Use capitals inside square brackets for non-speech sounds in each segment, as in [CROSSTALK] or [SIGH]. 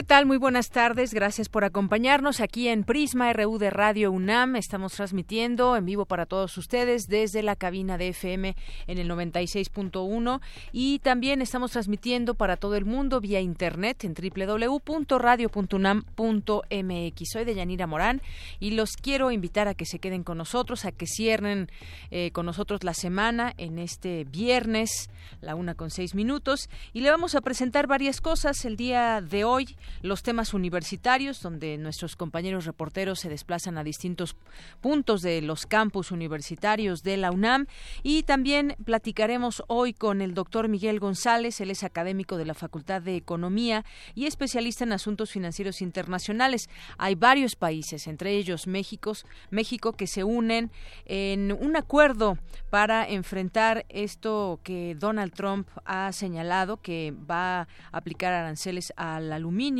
¿Qué tal? Muy buenas tardes. Gracias por acompañarnos aquí en Prisma RU de Radio UNAM. Estamos transmitiendo en vivo para todos ustedes desde la cabina de FM en el 96.1 y también estamos transmitiendo para todo el mundo vía internet en www.radio.unam.mx. Soy Deyanira Morán y los quiero invitar a que se queden con nosotros, a que cierren eh, con nosotros la semana en este viernes, la una con seis minutos, y le vamos a presentar varias cosas el día de hoy los temas universitarios, donde nuestros compañeros reporteros se desplazan a distintos puntos de los campus universitarios de la UNAM. Y también platicaremos hoy con el doctor Miguel González, él es académico de la Facultad de Economía y especialista en asuntos financieros internacionales. Hay varios países, entre ellos México, México que se unen en un acuerdo para enfrentar esto que Donald Trump ha señalado que va a aplicar aranceles al aluminio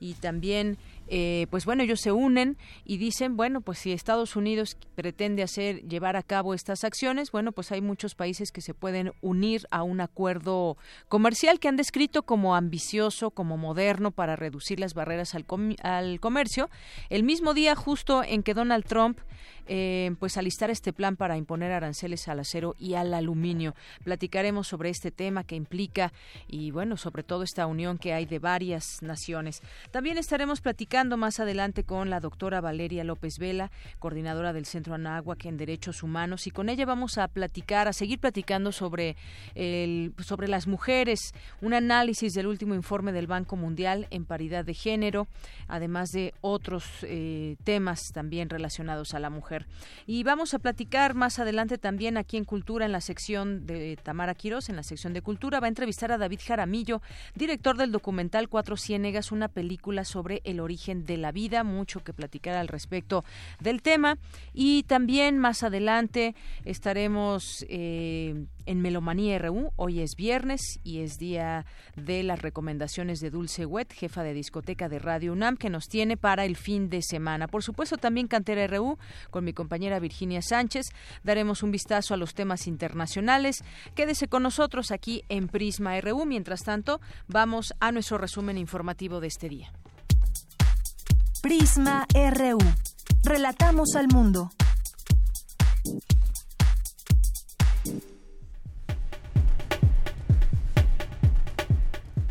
y también eh, pues bueno, ellos se unen y dicen, bueno, pues si Estados Unidos pretende hacer, llevar a cabo estas acciones, bueno, pues hay muchos países que se pueden unir a un acuerdo comercial que han descrito como ambicioso, como moderno para reducir las barreras al, al comercio. El mismo día justo en que Donald Trump eh, pues alistar este plan para imponer aranceles al acero y al aluminio. Platicaremos sobre este tema que implica y bueno, sobre todo esta unión que hay de varias naciones. También estaremos platicando más adelante con la doctora Valeria López Vela, coordinadora del Centro Anáhuac en Derechos Humanos y con ella vamos a platicar, a seguir platicando sobre el, sobre las mujeres, un análisis del último informe del Banco Mundial en paridad de género, además de otros eh, temas también relacionados a la mujer. Y vamos a platicar más adelante también aquí en Cultura, en la sección de Tamara Quiroz, en la sección de Cultura. Va a entrevistar a David Jaramillo, director del documental Cuatro Ciénegas, una película sobre el origen de la vida. Mucho que platicar al respecto del tema. Y también más adelante estaremos eh, en Melomanía RU. Hoy es viernes y es día de las recomendaciones de Dulce Wet, jefa de discoteca de Radio UNAM, que nos tiene para el fin de semana. Por supuesto, también Cantera RU con mi compañera Virginia Sánchez. Daremos un vistazo a los temas internacionales. Quédese con nosotros aquí en Prisma RU. Mientras tanto, vamos a nuestro resumen informativo de este día. Prisma RU. Relatamos al mundo.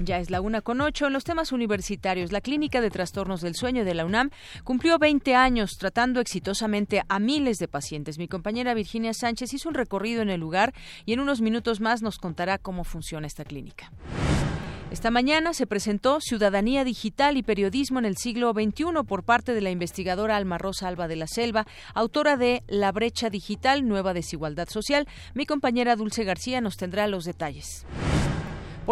Ya es la una con ocho. En los temas universitarios, la Clínica de Trastornos del Sueño de la UNAM cumplió 20 años tratando exitosamente a miles de pacientes. Mi compañera Virginia Sánchez hizo un recorrido en el lugar y en unos minutos más nos contará cómo funciona esta clínica. Esta mañana se presentó Ciudadanía Digital y Periodismo en el siglo XXI por parte de la investigadora Alma Rosa Alba de la Selva, autora de La brecha digital, nueva desigualdad social. Mi compañera Dulce García nos tendrá los detalles.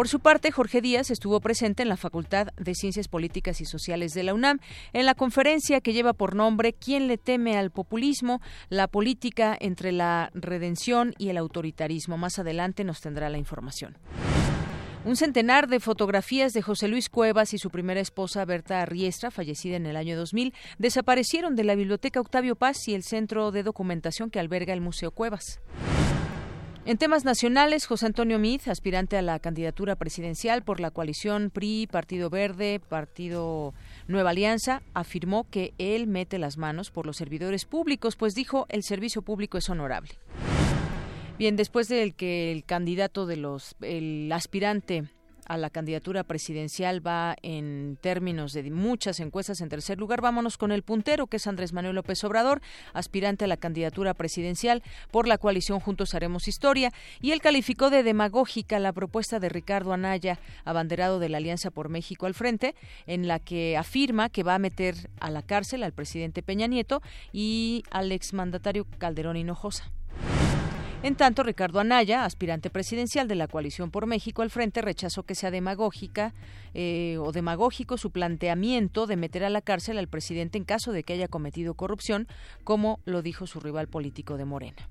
Por su parte, Jorge Díaz estuvo presente en la Facultad de Ciencias Políticas y Sociales de la UNAM en la conferencia que lleva por nombre ¿Quién le teme al populismo? La política entre la redención y el autoritarismo. Más adelante nos tendrá la información. Un centenar de fotografías de José Luis Cuevas y su primera esposa Berta Riestra, fallecida en el año 2000, desaparecieron de la Biblioteca Octavio Paz y el centro de documentación que alberga el Museo Cuevas. En temas nacionales, José Antonio Mid, aspirante a la candidatura presidencial por la coalición PRI, Partido Verde, Partido Nueva Alianza, afirmó que él mete las manos por los servidores públicos, pues dijo el servicio público es honorable. Bien, después del que el candidato de los, el aspirante a la candidatura presidencial va en términos de muchas encuestas en tercer lugar. Vámonos con el puntero, que es Andrés Manuel López Obrador, aspirante a la candidatura presidencial por la coalición Juntos Haremos Historia, y él calificó de demagógica la propuesta de Ricardo Anaya, abanderado de la Alianza por México al frente, en la que afirma que va a meter a la cárcel al presidente Peña Nieto y al exmandatario Calderón Hinojosa. En tanto, Ricardo Anaya, aspirante presidencial de la Coalición por México al frente, rechazó que sea demagógica eh, o demagógico su planteamiento de meter a la cárcel al presidente en caso de que haya cometido corrupción, como lo dijo su rival político de Morena.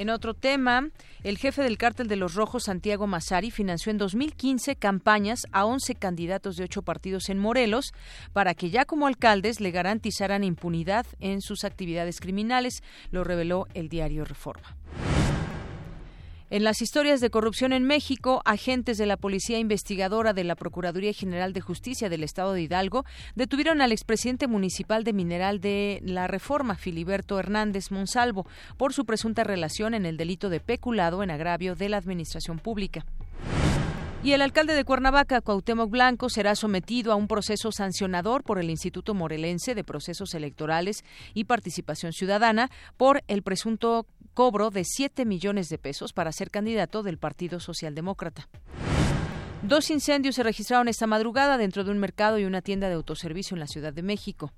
En otro tema, el jefe del cártel de los Rojos, Santiago Massari, financió en 2015 campañas a 11 candidatos de ocho partidos en Morelos para que ya como alcaldes le garantizaran impunidad en sus actividades criminales, lo reveló el diario Reforma. En las historias de corrupción en México, agentes de la Policía Investigadora de la Procuraduría General de Justicia del Estado de Hidalgo detuvieron al expresidente municipal de Mineral de la Reforma, Filiberto Hernández Monsalvo, por su presunta relación en el delito de peculado en agravio de la administración pública. Y el alcalde de Cuernavaca, Cuauhtémoc Blanco, será sometido a un proceso sancionador por el Instituto Morelense de Procesos Electorales y Participación Ciudadana por el presunto cobro de 7 millones de pesos para ser candidato del Partido Socialdemócrata. Dos incendios se registraron esta madrugada dentro de un mercado y una tienda de autoservicio en la Ciudad de México.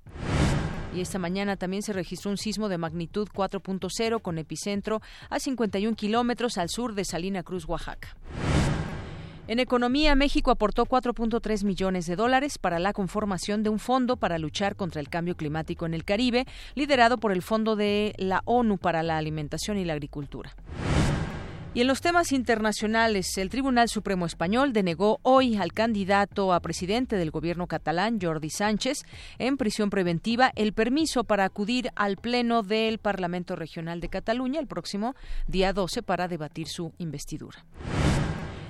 Y esta mañana también se registró un sismo de magnitud 4.0 con epicentro a 51 kilómetros al sur de Salina Cruz, Oaxaca. En economía, México aportó 4.3 millones de dólares para la conformación de un fondo para luchar contra el cambio climático en el Caribe, liderado por el Fondo de la ONU para la Alimentación y la Agricultura. Y en los temas internacionales, el Tribunal Supremo Español denegó hoy al candidato a presidente del gobierno catalán, Jordi Sánchez, en prisión preventiva, el permiso para acudir al Pleno del Parlamento Regional de Cataluña el próximo día 12 para debatir su investidura.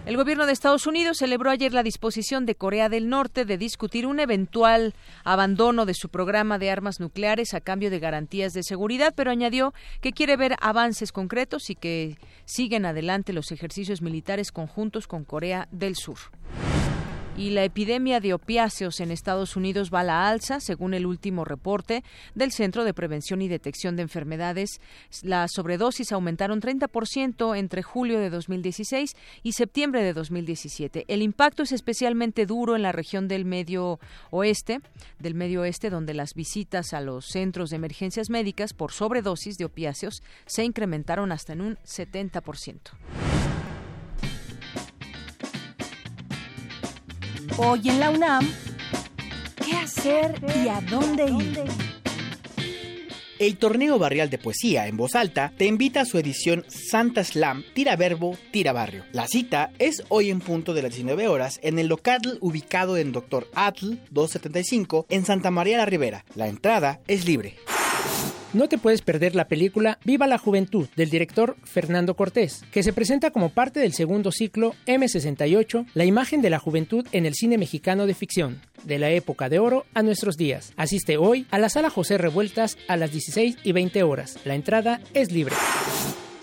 El gobierno de Estados Unidos celebró ayer la disposición de Corea del Norte de discutir un eventual abandono de su programa de armas nucleares a cambio de garantías de seguridad, pero añadió que quiere ver avances concretos y que siguen adelante los ejercicios militares conjuntos con Corea del Sur y la epidemia de opiáceos en Estados Unidos va a la alza, según el último reporte del Centro de Prevención y Detección de Enfermedades. Las sobredosis aumentaron 30% entre julio de 2016 y septiembre de 2017. El impacto es especialmente duro en la región del medio oeste, del medio oeste, donde las visitas a los centros de emergencias médicas por sobredosis de opiáceos se incrementaron hasta en un 70%. Hoy en la UNAM, ¿qué hacer y a dónde ir? El torneo barrial de poesía en voz alta te invita a su edición Santa Slam Tira Verbo, Tira Barrio. La cita es hoy en punto de las 19 horas en el local ubicado en Dr. Atl 275 en Santa María la Ribera. La entrada es libre. No te puedes perder la película Viva la Juventud del director Fernando Cortés, que se presenta como parte del segundo ciclo M68, la imagen de la juventud en el cine mexicano de ficción, de la época de oro a nuestros días. Asiste hoy a la sala José Revueltas a las 16 y 20 horas. La entrada es libre.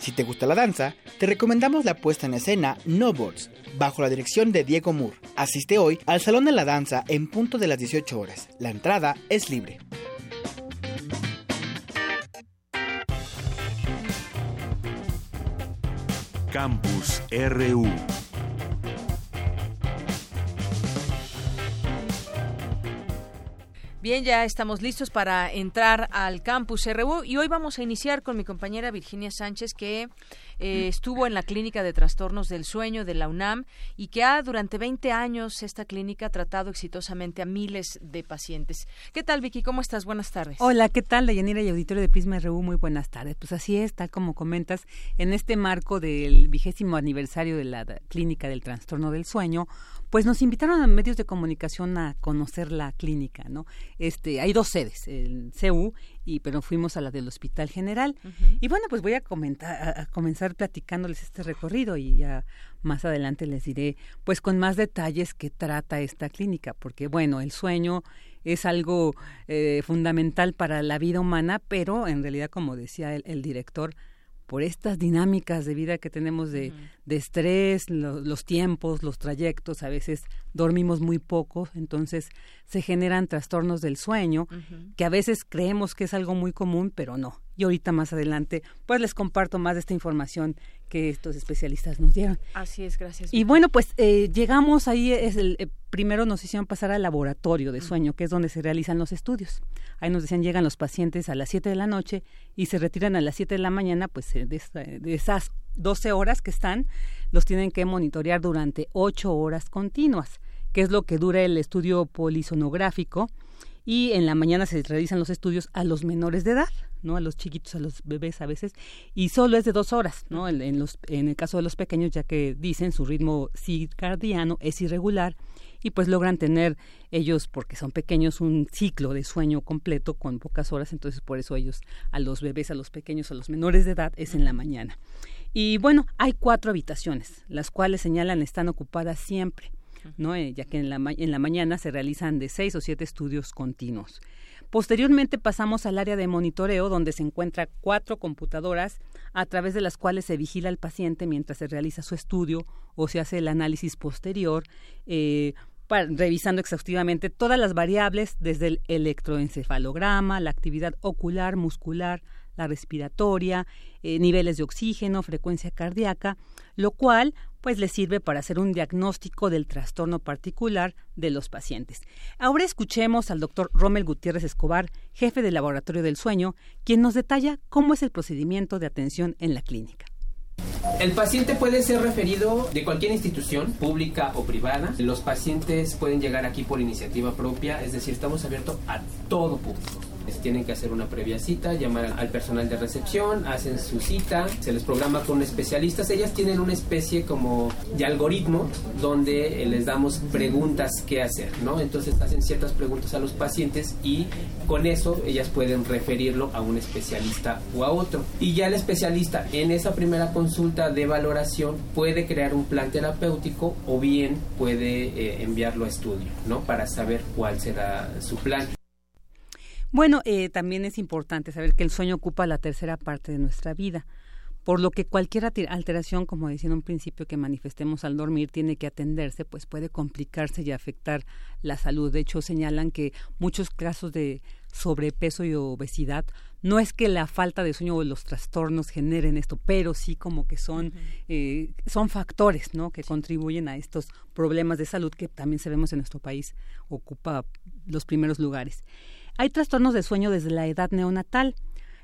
Si te gusta la danza, te recomendamos la puesta en escena No Boards, bajo la dirección de Diego Moore. Asiste hoy al Salón de la Danza en punto de las 18 horas. La entrada es libre. Campus RU. Bien, ya estamos listos para entrar al campus RU y hoy vamos a iniciar con mi compañera Virginia Sánchez que eh, estuvo en la clínica de trastornos del sueño de la UNAM y que ha durante 20 años esta clínica tratado exitosamente a miles de pacientes. ¿Qué tal Vicky? ¿Cómo estás? Buenas tardes. Hola, ¿qué tal? Deyanira y auditorio de Prisma RU, muy buenas tardes. Pues así es, tal como comentas, en este marco del vigésimo aniversario de la clínica del trastorno del sueño, pues nos invitaron a medios de comunicación a conocer la clínica, ¿no? Este, hay dos sedes, el CU y pero fuimos a la del Hospital General. Y bueno, pues voy a comentar a, comenzar platicándoles este recorrido y ya más adelante les diré pues con más detalles qué trata esta clínica, porque bueno, el sueño es algo eh, fundamental para la vida humana, pero en realidad como decía el director por estas dinámicas de vida que tenemos de, de estrés, los tiempos, los trayectos, a veces dormimos muy poco, entonces se generan trastornos del sueño, que a veces creemos que es algo muy común, pero no. Y ahorita más adelante, pues les comparto más de esta información que estos especialistas nos dieron. Así es, gracias. Y bueno, pues eh, llegamos ahí, es el, eh, primero nos hicieron pasar al laboratorio de sueño, que es donde se realizan los estudios. Ahí nos decían, llegan los pacientes a las 7 de la noche y se retiran a las 7 de la mañana, pues eh, de, esas 12 horas que están, los tienen que monitorear durante 8 horas continuas, que es lo que dura el estudio polisonográfico. Y en la mañana se realizan los estudios a los menores de edad, ¿no? A los chiquitos, a los bebés a veces, y solo es de dos horas, ¿no? En, los, en el caso de los pequeños, ya que dicen su ritmo circadiano es irregular y pues logran tener ellos, porque son pequeños, un ciclo de sueño completo con pocas horas, entonces por eso ellos, a los bebés, a los pequeños, a los menores de edad, es en la mañana. Y bueno, hay cuatro habitaciones, las cuales señalan están ocupadas siempre, ¿no? Eh, ya que en la, en la mañana se realizan de seis o siete estudios continuos. Posteriormente pasamos al área de monitoreo, donde se encuentran cuatro computadoras a través de las cuales se vigila al paciente mientras se realiza su estudio o se hace el análisis posterior, eh, revisando exhaustivamente todas las variables desde el electroencefalograma, la actividad ocular, muscular, la respiratoria, eh, niveles de oxígeno, frecuencia cardíaca, lo cual pues le sirve para hacer un diagnóstico del trastorno particular de los pacientes. Ahora escuchemos al doctor Rommel Gutiérrez Escobar, jefe del Laboratorio del Sueño, quien nos detalla cómo es el procedimiento de atención en la clínica. El paciente puede ser referido de cualquier institución, pública o privada. Los pacientes pueden llegar aquí por iniciativa propia, es decir, estamos abiertos a todo público tienen que hacer una previa cita, llamar al personal de recepción, hacen su cita, se les programa con especialistas. Ellas tienen una especie como de algoritmo donde les damos preguntas que hacer, ¿no? Entonces hacen ciertas preguntas a los pacientes y con eso ellas pueden referirlo a un especialista o a otro. Y ya el especialista en esa primera consulta de valoración puede crear un plan terapéutico o bien puede eh, enviarlo a estudio, ¿no? Para saber cuál será su plan. Bueno, eh, también es importante saber que el sueño ocupa la tercera parte de nuestra vida, por lo que cualquier alteración, como decía en un principio, que manifestemos al dormir tiene que atenderse, pues puede complicarse y afectar la salud. De hecho, señalan que muchos casos de sobrepeso y obesidad no es que la falta de sueño o los trastornos generen esto, pero sí como que son, eh, son factores ¿no? que contribuyen a estos problemas de salud que también sabemos en nuestro país ocupa los primeros lugares. Hay trastornos de sueño desde la edad neonatal.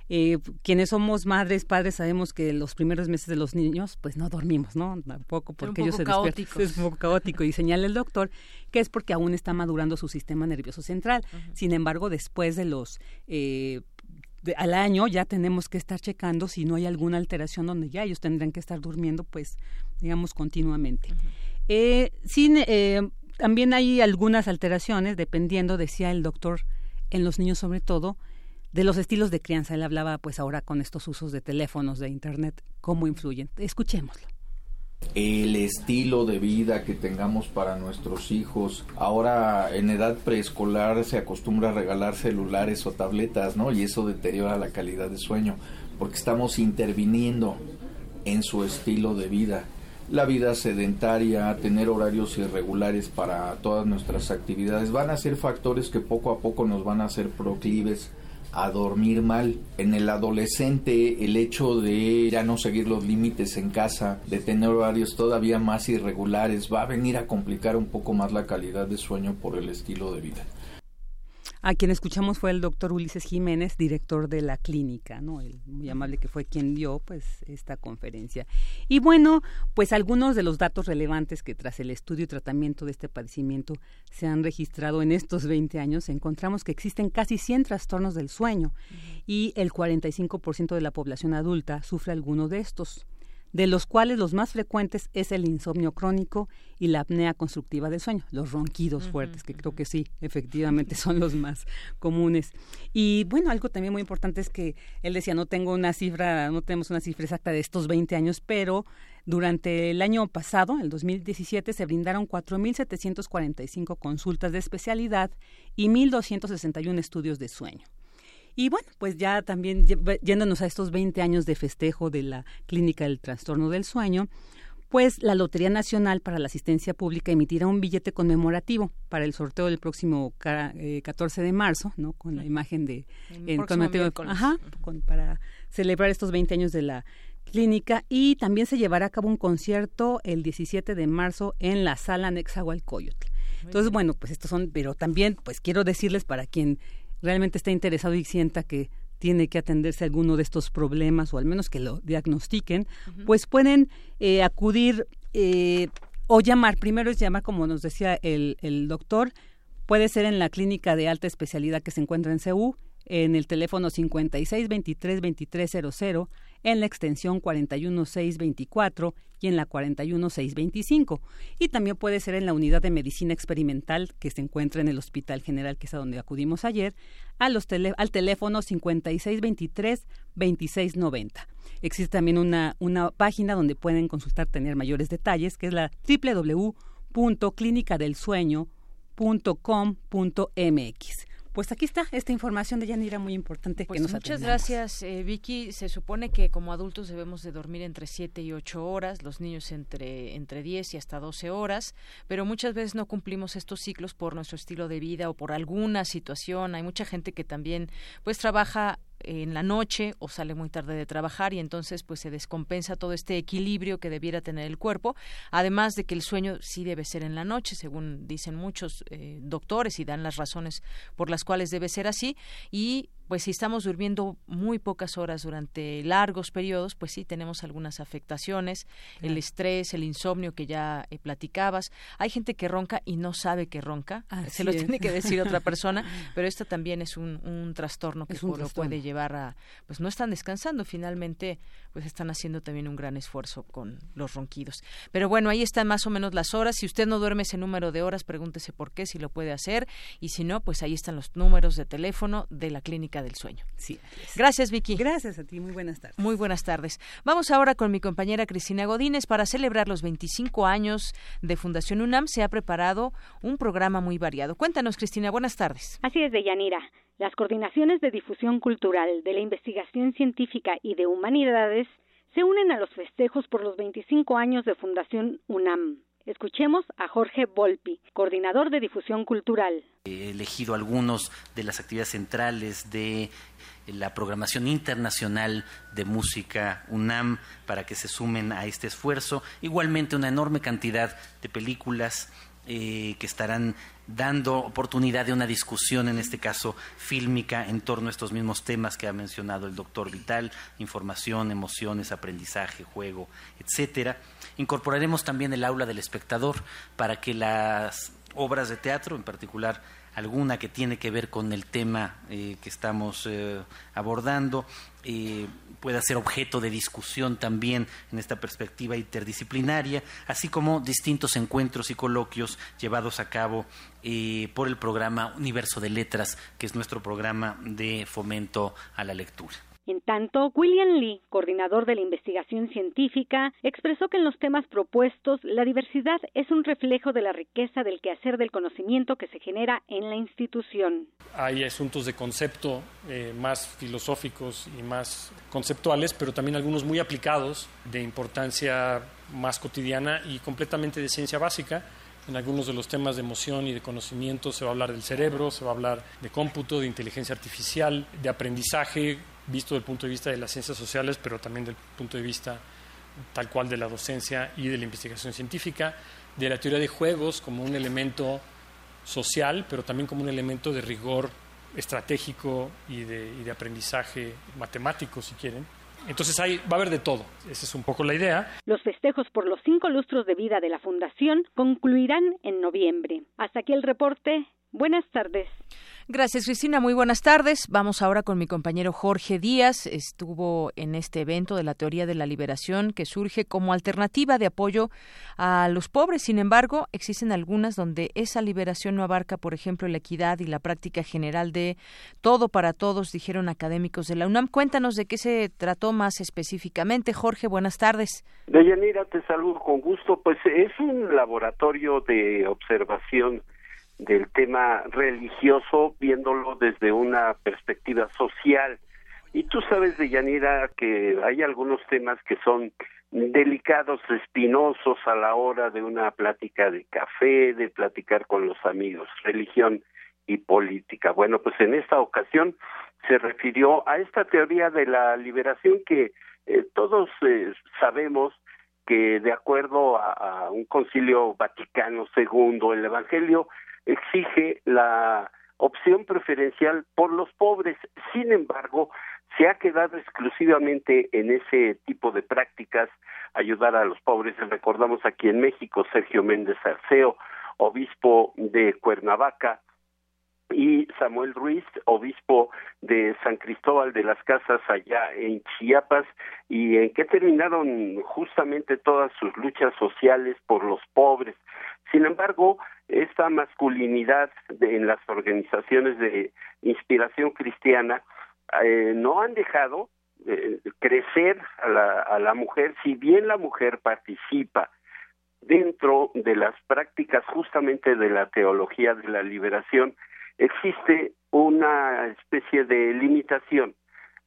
Eh, quienes somos madres, padres, sabemos que los primeros meses de los niños, pues no dormimos, ¿no? Tampoco porque ellos se despiertan. Es un poco caótico y señala el doctor que es porque aún está madurando su sistema nervioso central. Sin embargo, después de los eh, al año ya tenemos que estar checando si no hay alguna alteración donde ya ellos tendrán que estar durmiendo, pues, digamos, continuamente. Eh, sin, también hay algunas alteraciones, dependiendo, decía el doctor en los niños sobre todo, de los estilos de crianza. Él hablaba pues ahora con estos usos de teléfonos, de internet, cómo influyen. Escuchémoslo el estilo de vida que tengamos para nuestros hijos. Ahora en edad preescolar se acostumbra a regalar celulares o tabletas, ¿no? Y eso deteriora la calidad de sueño porque estamos interviniendo en su estilo de vida la vida sedentaria, tener horarios irregulares para todas nuestras actividades, van a ser factores que poco a poco nos van a hacer proclives a dormir mal. En el adolescente, el hecho de ya no seguir los límites en casa, de tener horarios todavía más irregulares, va a venir a complicar un poco más la calidad de sueño por el estilo de vida. A quien escuchamos fue el doctor Ulises Jiménez, director de la clínica, ¿no? El muy amable que fue quien dio pues esta conferencia. Y bueno, pues algunos de los datos relevantes que tras el estudio y tratamiento de este padecimiento se han registrado en estos 20 años, encontramos que existen casi 100 trastornos del sueño y el 45% de la población adulta sufre alguno de estos de los cuales los más frecuentes es el insomnio crónico y la apnea constructiva del sueño, los ronquidos fuertes, que creo que sí, efectivamente [LAUGHS] son los más comunes. Y bueno, algo también muy importante es que él decía, no tengo una cifra, no tenemos una cifra exacta de estos 20 años, pero durante el año pasado, el 2017, se brindaron 4.745 consultas de especialidad y 1.261 estudios de sueño. Y bueno, pues ya también yéndonos a estos 20 años de festejo de la Clínica del Trastorno del Sueño, pues la Lotería Nacional para la Asistencia Pública emitirá un billete conmemorativo para el sorteo del próximo 14 eh, de marzo, ¿no? Con la imagen de en, ajá, para celebrar estos 20 años de la clínica. Y también se llevará a cabo un concierto el 17 de marzo en la sala Nexahualcoyotl. Entonces, bueno, pues estos son, pero también pues quiero decirles para quien realmente está interesado y sienta que tiene que atenderse a alguno de estos problemas o al menos que lo diagnostiquen, pues pueden eh, acudir eh, o llamar. Primero es llamar, como nos decía el, el doctor, puede ser en la clínica de alta especialidad que se encuentra en CEU, en el teléfono 56 23 2300 en la extensión 41624 y en la 41625. Y también puede ser en la unidad de medicina experimental que se encuentra en el Hospital General, que es a donde acudimos ayer, al teléfono 5623-2690. Existe también una, una página donde pueden consultar, tener mayores detalles, que es la www.clinicadelsueño.com.mx pues aquí está esta información de Yanira muy importante pues que nos Muchas gracias, eh, Vicky. Se supone que como adultos debemos de dormir entre 7 y 8 horas, los niños entre, entre 10 y hasta 12 horas, pero muchas veces no cumplimos estos ciclos por nuestro estilo de vida o por alguna situación. Hay mucha gente que también pues trabaja en la noche o sale muy tarde de trabajar y entonces pues se descompensa todo este equilibrio que debiera tener el cuerpo, además de que el sueño sí debe ser en la noche, según dicen muchos eh, doctores y dan las razones por las cuales debe ser así y pues si estamos durmiendo muy pocas horas durante largos periodos, pues sí tenemos algunas afectaciones, el estrés, el insomnio que ya eh, platicabas. Hay gente que ronca y no sabe que ronca, se lo tiene que decir otra persona, [LAUGHS] pero esto también es un, un trastorno que lo puede llevar a, pues no están descansando, finalmente pues están haciendo también un gran esfuerzo con los ronquidos. Pero bueno, ahí están más o menos las horas. Si usted no duerme ese número de horas, pregúntese por qué, si lo puede hacer, y si no, pues ahí están los números de teléfono de la clínica del sueño. Sí. Gracias, Vicky. Gracias a ti. Muy buenas tardes. Muy buenas tardes. Vamos ahora con mi compañera Cristina Godínez para celebrar los 25 años de Fundación UNAM. Se ha preparado un programa muy variado. Cuéntanos, Cristina. Buenas tardes. Así es, Deyanira. Las coordinaciones de difusión cultural, de la investigación científica y de humanidades se unen a los festejos por los 25 años de Fundación UNAM. Escuchemos a Jorge Volpi, coordinador de difusión cultural. He elegido algunos de las actividades centrales de la programación internacional de música UNAM para que se sumen a este esfuerzo. Igualmente una enorme cantidad de películas eh, que estarán dando oportunidad de una discusión, en este caso fílmica, en torno a estos mismos temas que ha mencionado el doctor Vital, información, emociones, aprendizaje, juego, etcétera. Incorporaremos también el aula del espectador para que las obras de teatro, en particular alguna que tiene que ver con el tema eh, que estamos eh, abordando, eh, pueda ser objeto de discusión también en esta perspectiva interdisciplinaria, así como distintos encuentros y coloquios llevados a cabo por el programa Universo de Letras, que es nuestro programa de fomento a la lectura. En tanto, William Lee, coordinador de la investigación científica, expresó que en los temas propuestos la diversidad es un reflejo de la riqueza del quehacer del conocimiento que se genera en la institución. Hay asuntos de concepto eh, más filosóficos y más conceptuales, pero también algunos muy aplicados, de importancia más cotidiana y completamente de ciencia básica. En algunos de los temas de emoción y de conocimiento se va a hablar del cerebro, se va a hablar de cómputo, de inteligencia artificial, de aprendizaje, visto desde el punto de vista de las ciencias sociales, pero también del punto de vista tal cual de la docencia y de la investigación científica, de la teoría de juegos como un elemento social, pero también como un elemento de rigor estratégico y de, y de aprendizaje matemático, si quieren. Entonces ahí va a haber de todo. Esa es un poco la idea. Los festejos por los cinco lustros de vida de la Fundación concluirán en noviembre. Hasta aquí el reporte. Buenas tardes. Gracias, Cristina. Muy buenas tardes. Vamos ahora con mi compañero Jorge Díaz. Estuvo en este evento de la teoría de la liberación que surge como alternativa de apoyo a los pobres. Sin embargo, existen algunas donde esa liberación no abarca, por ejemplo, la equidad y la práctica general de todo para todos, dijeron académicos de la UNAM. Cuéntanos de qué se trató más específicamente. Jorge, buenas tardes. Deyanira, te saludo con gusto. Pues es un laboratorio de observación del tema religioso viéndolo desde una perspectiva social. Y tú sabes, Deyanira, que hay algunos temas que son delicados, espinosos a la hora de una plática de café, de platicar con los amigos, religión y política. Bueno, pues en esta ocasión se refirió a esta teoría de la liberación que eh, todos eh, sabemos que de acuerdo a, un concilio Vaticano II, el Evangelio exige la opción preferencial por los pobres. Sin embargo, se ha quedado exclusivamente en ese tipo de prácticas ayudar a los pobres. Recordamos aquí en México Sergio Méndez Arceo, obispo de Cuernavaca, y Samuel Ruiz, obispo de San Cristóbal de las Casas allá en Chiapas, y en que terminaron justamente todas sus luchas sociales por los pobres. Sin embargo, esta masculinidad en las organizaciones de inspiración cristiana eh, no han dejado eh, crecer a la, a la mujer, si bien la mujer participa dentro de las prácticas justamente de la teología de la liberación, existe una especie de limitación.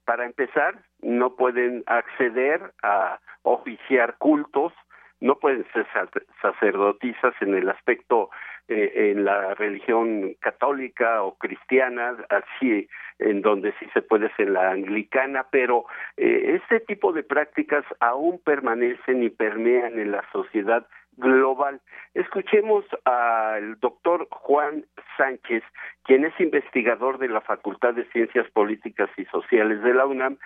Para empezar, no pueden acceder a oficiar cultos, no pueden ser sacerdotisas en el aspecto eh, en la religión católica o cristiana, así en donde sí se puede ser la anglicana, pero eh, este tipo de prácticas aún permanecen y permean en la sociedad global. Escuchemos al doctor Juan Sánchez, quien es investigador de la Facultad de Ciencias Políticas y Sociales de la UNAM,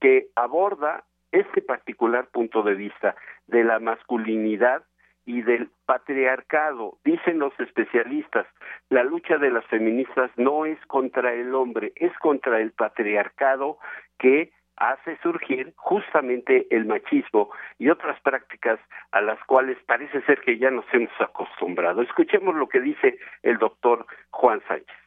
que aborda este particular punto de vista de la masculinidad y del patriarcado. Dicen los especialistas, la lucha de las feministas no es contra el hombre, es contra el patriarcado que hace surgir justamente el machismo y otras prácticas a las cuales parece ser que ya nos hemos acostumbrado. Escuchemos lo que dice el doctor Juan Sánchez.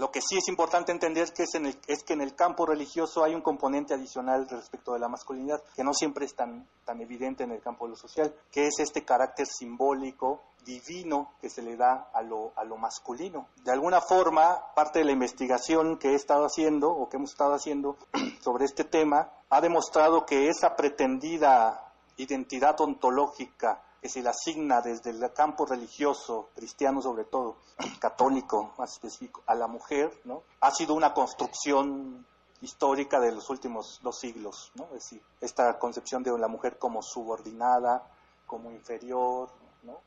Lo que sí es importante entender es que, es, en el, que en el campo religioso hay un componente adicional respecto de la masculinidad que no siempre es tan, tan evidente en el campo de lo social, que es este carácter simbólico, divino que se le da a lo, a lo masculino. De alguna forma, parte de la investigación que he estado haciendo o que hemos estado haciendo [CLEARS THROAT] sobre este tema ha demostrado que esa pretendida identidad ontológica que se le asigna desde el campo religioso, cristiano sobre todo, [CLEARS THROAT] católico más específico, a la mujer, ¿no? ha sido una construcción histórica de los últimos dos siglos, ¿no? es decir, esta concepción de la mujer como subordinada, como inferior,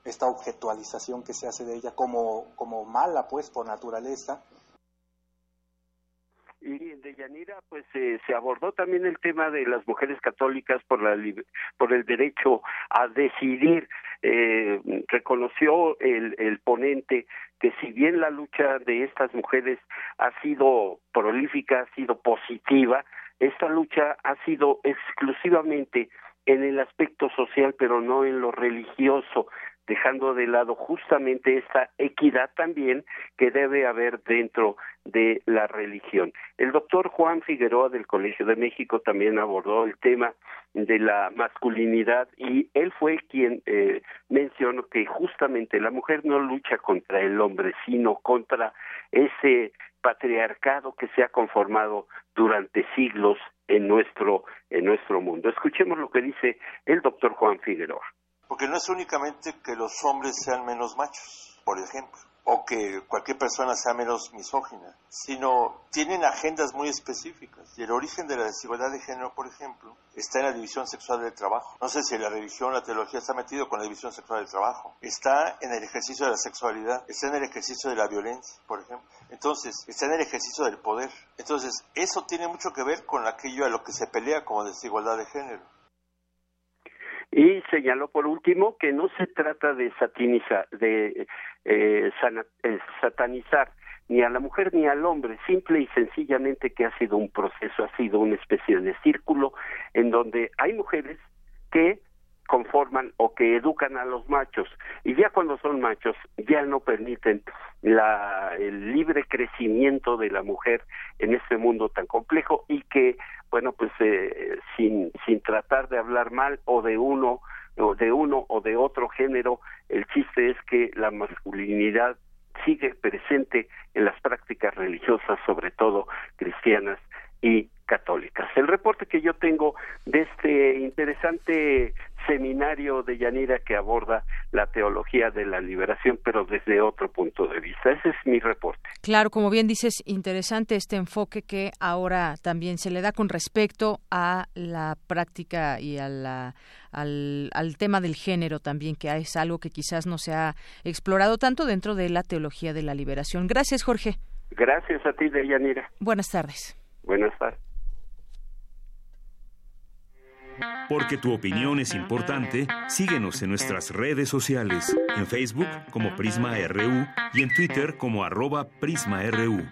esta objetualización que se hace de ella como, como mala, pues, por naturaleza, y de Yanira pues se abordó también el tema de las mujeres católicas por la por el derecho a decidir eh, reconoció el, el ponente que si bien la lucha de estas mujeres ha sido prolífica ha sido positiva esta lucha ha sido exclusivamente en el aspecto social pero no en lo religioso dejando de lado justamente esta equidad también que debe haber dentro de la religión. El doctor Juan Figueroa del Colegio de México también abordó el tema de la masculinidad y él fue quien eh, mencionó que justamente la mujer no lucha contra el hombre, sino contra ese patriarcado que se ha conformado durante siglos en nuestro en nuestro mundo. Escuchemos lo que dice el doctor Juan Figueroa. Porque no es únicamente que los hombres sean menos machos, por ejemplo, o que cualquier persona sea menos misógina, sino tienen agendas muy específicas. Y el origen de la desigualdad de género, por ejemplo, está en la división sexual del trabajo. No sé si la religión, la teología está metido con la división sexual del trabajo. Está en el ejercicio de la sexualidad, está en el ejercicio de la violencia, por ejemplo. Entonces, está en el ejercicio del poder. Entonces, eso tiene mucho que ver con aquello a lo que se pelea como desigualdad de género. Y señaló por último que no se trata de, de eh, eh, satanizar ni a la mujer ni al hombre, simple y sencillamente que ha sido un proceso, ha sido una especie de círculo en donde hay mujeres que conforman o que educan a los machos. Y ya cuando son machos ya no permiten la, el libre crecimiento de la mujer en este mundo tan complejo y que bueno pues eh, sin sin tratar de hablar mal o de uno o de uno o de otro género el chiste es que la masculinidad sigue presente en las prácticas religiosas, sobre todo cristianas y católicas. El reporte que yo tengo de este interesante seminario de Yanira que aborda la teología de la liberación, pero desde otro punto de vista. Ese es mi reporte. Claro, como bien dices, interesante este enfoque que ahora también se le da con respecto a la práctica y a la, al, al tema del género también, que es algo que quizás no se ha explorado tanto dentro de la teología de la liberación. Gracias, Jorge. Gracias a ti, Deyanira. Buenas tardes. Buenas tardes. Porque tu opinión es importante, síguenos en nuestras redes sociales, en Facebook como Prisma RU y en Twitter como arroba PrismaRU.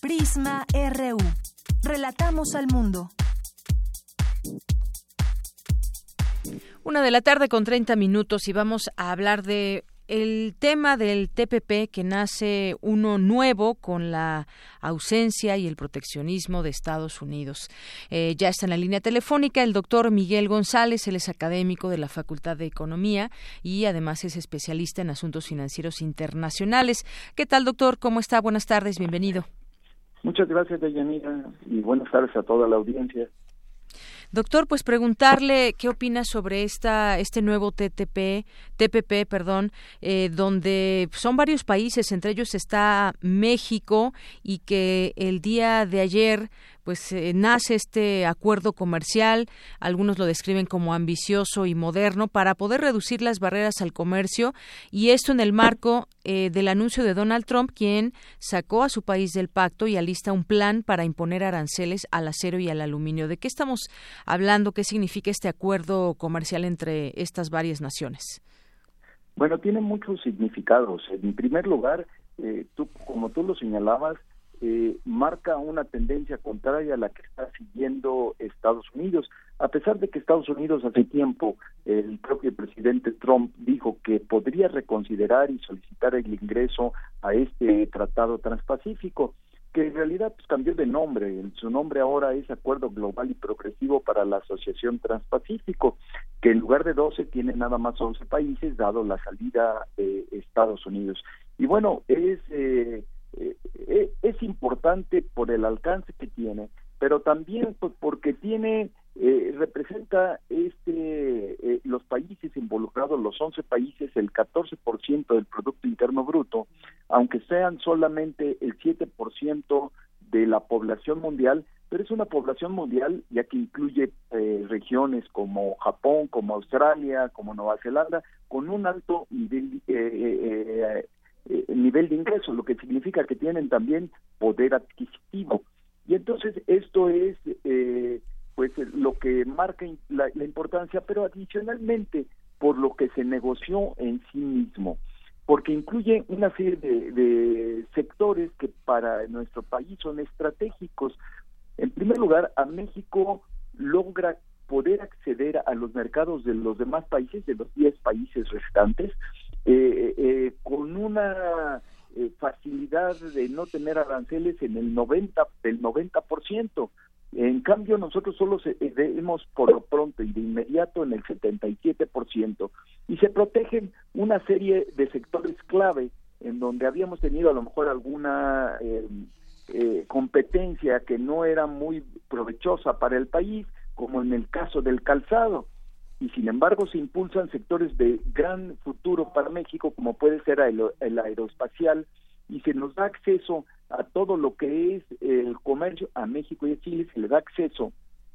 Prisma RU. Relatamos al mundo. Una de la tarde con 30 minutos y vamos a hablar de el tema del TPP que nace uno nuevo con la ausencia y el proteccionismo de Estados Unidos. Eh, ya está en la línea telefónica el doctor Miguel González, él es académico de la Facultad de Economía y además es especialista en asuntos financieros internacionales. ¿Qué tal, doctor? ¿Cómo está? Buenas tardes, bienvenido. Muchas gracias, Deyanira, y buenas tardes a toda la audiencia. Doctor, pues preguntarle qué opina sobre esta este nuevo TTP, TPP, perdón, eh, donde son varios países, entre ellos está México y que el día de ayer pues eh, nace este acuerdo comercial, algunos lo describen como ambicioso y moderno para poder reducir las barreras al comercio y esto en el marco eh, del anuncio de Donald Trump, quien sacó a su país del pacto y alista un plan para imponer aranceles al acero y al aluminio. ¿De qué estamos hablando? ¿Qué significa este acuerdo comercial entre estas varias naciones? Bueno, tiene muchos significados. En primer lugar, eh, tú, como tú lo señalabas, eh, marca una tendencia contraria a la que está siguiendo Estados Unidos. A pesar de que Estados Unidos hace tiempo, el propio presidente Trump dijo que podría reconsiderar y solicitar el ingreso a este tratado transpacífico, que en realidad pues, cambió de nombre. Su nombre ahora es Acuerdo Global y Progresivo para la Asociación Transpacífico, que en lugar de 12 tiene nada más 11 países, dado la salida de Estados Unidos. Y bueno, es... Eh, eh, eh, es importante por el alcance que tiene, pero también pues, porque tiene eh, representa este los países involucrados, los 11 países, el 14% del producto interno bruto, aunque sean solamente el 7% de la población mundial, pero es una población mundial ya que incluye regiones como Japón, como Australia, como Nueva Zelanda, con un alto nivel eh, nivel de ingresos, lo que significa que tienen también poder adquisitivo. Y entonces esto es eh, pues lo que marca la, importancia, pero adicionalmente por lo que se negoció en sí mismo, porque incluye una serie de, de sectores que para nuestro país son estratégicos. En primer lugar, a México logra poder acceder a los mercados de los demás países, de los 10 países restantes, eh, eh, con una eh, facilidad de no tener aranceles en el 90 del 90%. En cambio, nosotros solo se, vemos por lo pronto y de inmediato en el 77%. Y se protegen una serie de sectores clave en donde habíamos tenido a lo mejor alguna competencia que no era muy provechosa para el país, como en el caso del calzado y sin embargo se impulsan sectores de gran futuro para México como puede ser el, aeroespacial y se nos da acceso a todo lo que es el comercio a México y a Chile, se le da acceso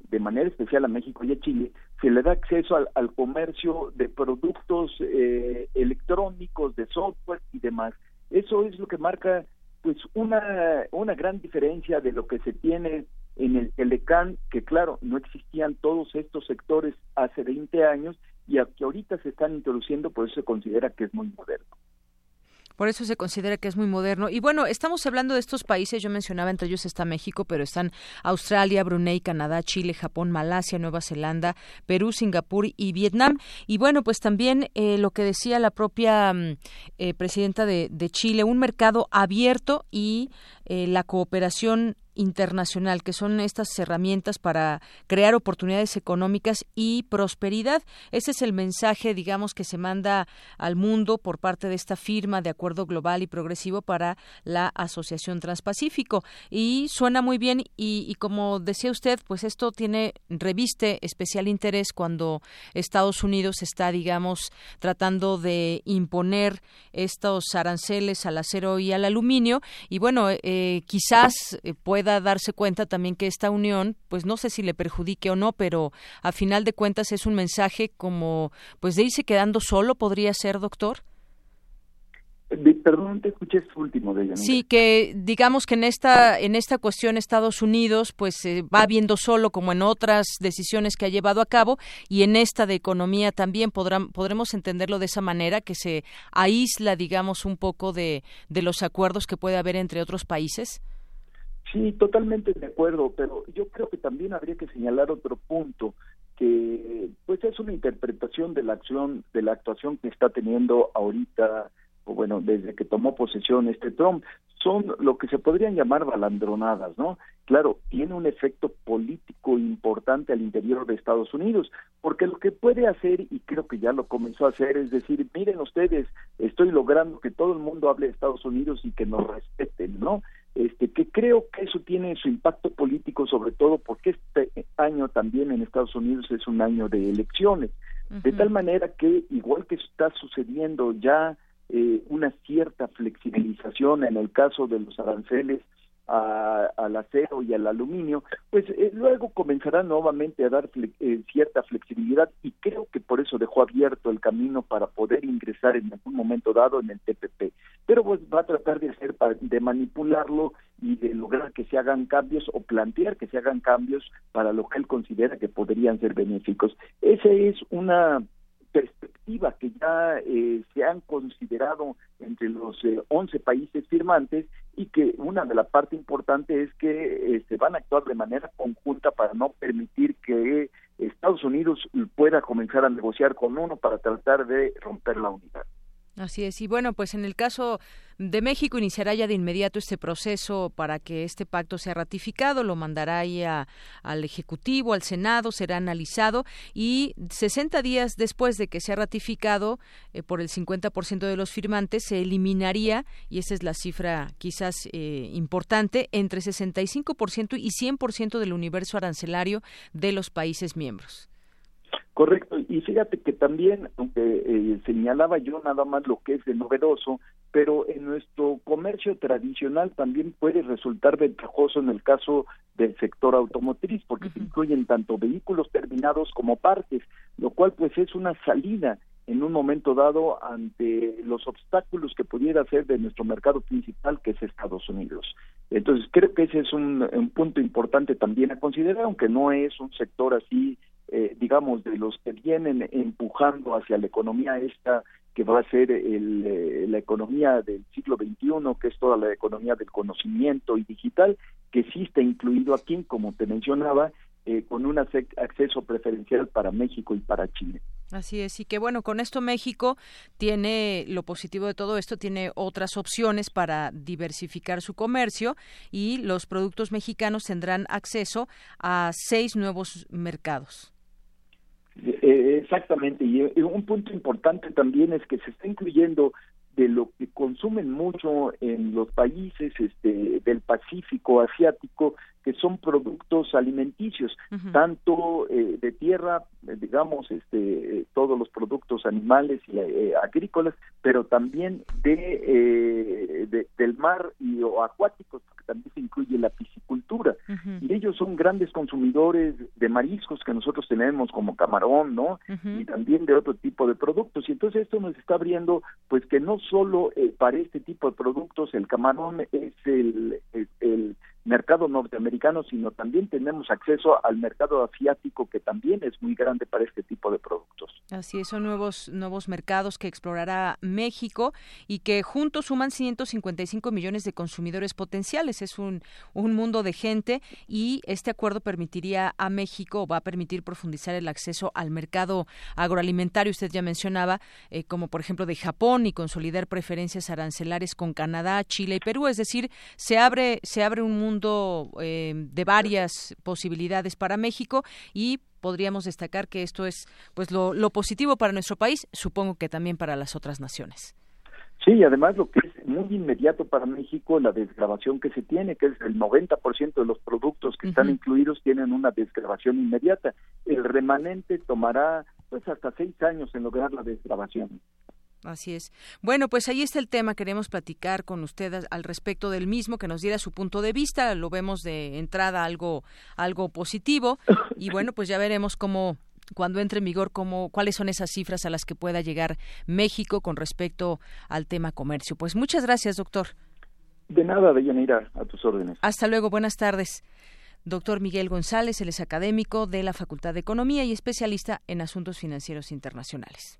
de manera especial a México y a Chile, se le da acceso al, comercio de productos eh, electrónicos, de software y demás. Eso es lo que marca pues una, una gran diferencia de lo que se tiene en el Telecán, que claro, no existían todos estos sectores hace 20 años y que ahorita se están introduciendo, por eso se considera que es muy moderno. Por eso se considera que es muy moderno. Y bueno, estamos hablando de estos países, yo mencionaba, entre ellos está México, pero están Australia, Brunei, Canadá, Chile, Japón, Malasia, Nueva Zelanda, Perú, Singapur y Vietnam. Y bueno, pues también eh, lo que decía la propia mm, eh, presidenta de, Chile, un mercado abierto y eh, la cooperación internacional, que son estas herramientas para crear oportunidades económicas y prosperidad. Ese es el mensaje, digamos, que se manda al mundo por parte de esta firma de acuerdo global y progresivo para la Asociación Transpacífico. Y suena muy bien y, y como decía usted, pues esto tiene, reviste especial interés cuando Estados Unidos está, digamos, tratando de imponer estos aranceles al acero y al aluminio. Y bueno, eh, quizás eh, pueda darse cuenta también que esta unión, pues no sé si le perjudique o no, pero a final de cuentas es un mensaje como, pues de irse quedando solo, podría ser, doctor. Perdón, te escuché este último de ella. Sí, que digamos que en esta en esta cuestión Estados Unidos pues se va viendo solo como en otras decisiones que ha llevado a cabo y en esta de economía también podrán, podremos entenderlo de esa manera que se aísla digamos un poco de, de los acuerdos que puede haber entre otros países. Sí, totalmente de acuerdo, pero yo creo que también habría que señalar otro punto que pues es una interpretación de la acción de la actuación que está teniendo ahorita o bueno, desde que tomó posesión este Trump, son lo que se podrían llamar balandronadas, ¿no? Claro, tiene un efecto político importante al interior de Estados Unidos, porque lo que puede hacer, y creo que ya lo comenzó a hacer, es decir, miren ustedes, estoy logrando que todo el mundo hable de Estados Unidos y que nos respeten, ¿no? Este, que creo que eso tiene su impacto político, sobre todo porque este año también en Estados Unidos es un año de elecciones, de tal manera que, igual que está sucediendo ya eh, una cierta flexibilización en el caso de los aranceles al acero y al aluminio, pues eh, luego comenzará nuevamente a dar eh, cierta flexibilidad y creo que por eso dejó abierto el camino para poder ingresar en algún momento dado en el TPP. Pero pues va a tratar de hacer de manipularlo y de lograr que se hagan cambios o plantear que se hagan cambios para lo que él considera que podrían ser benéficos. Esa es una perspectiva que ya eh, se han considerado entre los eh, 11 países firmantes y que una de las partes importantes es que se van a actuar de manera conjunta para no permitir que Estados Unidos pueda comenzar a negociar con uno para tratar de romper la unidad. Así es. Y bueno, pues en el caso de México iniciará ya de inmediato este proceso para que este pacto sea ratificado, lo mandará ahí al Ejecutivo, al Senado, será analizado y 60 días después de que sea ratificado eh, por el 50% de los firmantes, se eliminaría, y esa es la cifra quizás eh, importante, entre 65% y 100% del universo arancelario de los países miembros. Correcto, y fíjate que también, aunque eh, señalaba yo nada más lo que es de novedoso, pero en nuestro comercio tradicional también puede resultar ventajoso en el caso del sector automotriz, porque se incluyen tanto vehículos terminados como partes, lo cual pues es una salida en un momento dado ante los obstáculos que pudiera ser de nuestro mercado principal, que es Estados Unidos. Entonces, creo que ese es un, un punto importante también a considerar, aunque no es un sector así eh, digamos, de los que vienen empujando hacia la economía esta que va a ser el, eh, la economía del siglo XXI, que es toda la economía del conocimiento y digital, que sí está incluido aquí, como te mencionaba, eh, con un acceso preferencial para México y para Chile. Así es, y que bueno, con esto México tiene lo positivo de todo esto, tiene otras opciones para diversificar su comercio y los productos mexicanos tendrán acceso a seis nuevos mercados. Eh, exactamente, y un punto importante también es que se está incluyendo de lo que consumen mucho en los países este, del Pacífico asiático, que son productos alimenticios, tanto eh, de tierra, eh, digamos, este, todos los productos animales y eh, agrícolas, pero también de, del mar y o acuáticos, porque también se incluye la piscicultura. Y ellos son grandes consumidores de mariscos que nosotros tenemos, como camarón, ¿no? Y también de otro tipo de productos. Y entonces esto nos está abriendo, pues que no solo para este tipo de productos el camarón es el, el mercado norteamericano, sino también tenemos acceso al mercado asiático que también es muy grande para este tipo de productos. Así es, son nuevos nuevos mercados que explorará México y que juntos suman 155 millones de consumidores potenciales. Es un, un mundo de gente y este acuerdo permitiría a México, va a permitir profundizar el acceso al mercado agroalimentario, usted ya mencionaba, eh, como por ejemplo de Japón y consolidar preferencias arancelares con Canadá, Chile y Perú. Es decir, se abre, se abre un mundo mundo eh, de varias posibilidades para México y podríamos destacar que esto es pues lo, lo positivo para nuestro país, supongo que también para las otras naciones. Sí, además lo que es muy inmediato para México, la desgrabación que se tiene, que es el 90% de los productos que están incluidos tienen una desgrabación inmediata. El remanente tomará pues hasta seis años en lograr la desgrabación. Así es. Bueno, pues ahí está el tema. Queremos platicar con usted al respecto del mismo, que nos diera su punto de vista. Lo vemos de entrada algo, algo positivo. Y bueno, pues ya veremos cómo, cuando entre en vigor, cómo, cuáles son esas cifras a las que pueda llegar México con respecto al tema comercio. Pues muchas gracias, doctor. De nada, Deyanira, a tus órdenes. Hasta luego, buenas tardes. Doctor Miguel González, él es académico de la Facultad de Economía y especialista en asuntos financieros internacionales.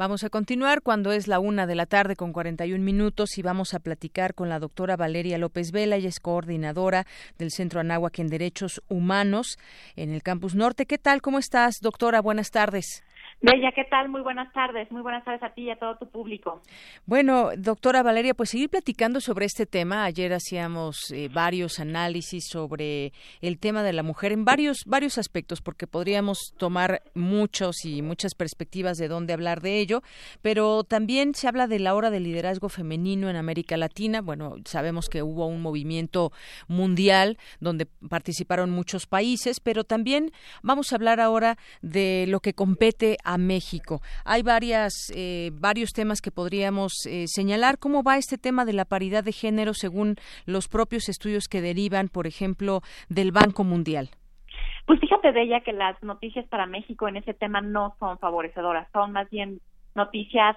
Vamos a continuar cuando es la una de la tarde con 41 minutos y vamos a platicar con la doctora Valeria López Vela, ella es coordinadora del Centro Anáhuac en Derechos Humanos en el Campus Norte. ¿Qué tal? ¿Cómo estás, doctora? Buenas tardes. Bella, ¿qué tal? Muy buenas tardes. Muy buenas tardes a ti y a todo tu público. Bueno, doctora Valeria, pues seguir platicando sobre este tema. Ayer hacíamos eh, varios análisis sobre el tema de la mujer en varios varios aspectos, porque podríamos tomar muchos y muchas perspectivas de dónde hablar de ello, pero también se habla de la hora del liderazgo femenino en América Latina. Bueno, sabemos que hubo un movimiento mundial donde participaron muchos países, pero también vamos a hablar ahora de lo que compete a México. Hay varias, eh, varios temas que podríamos eh, señalar. ¿Cómo va este tema de la paridad de género según los propios estudios que derivan, por ejemplo, del Banco Mundial? Pues fíjate de ella que las noticias para México en ese tema no son favorecedoras, son más bien noticias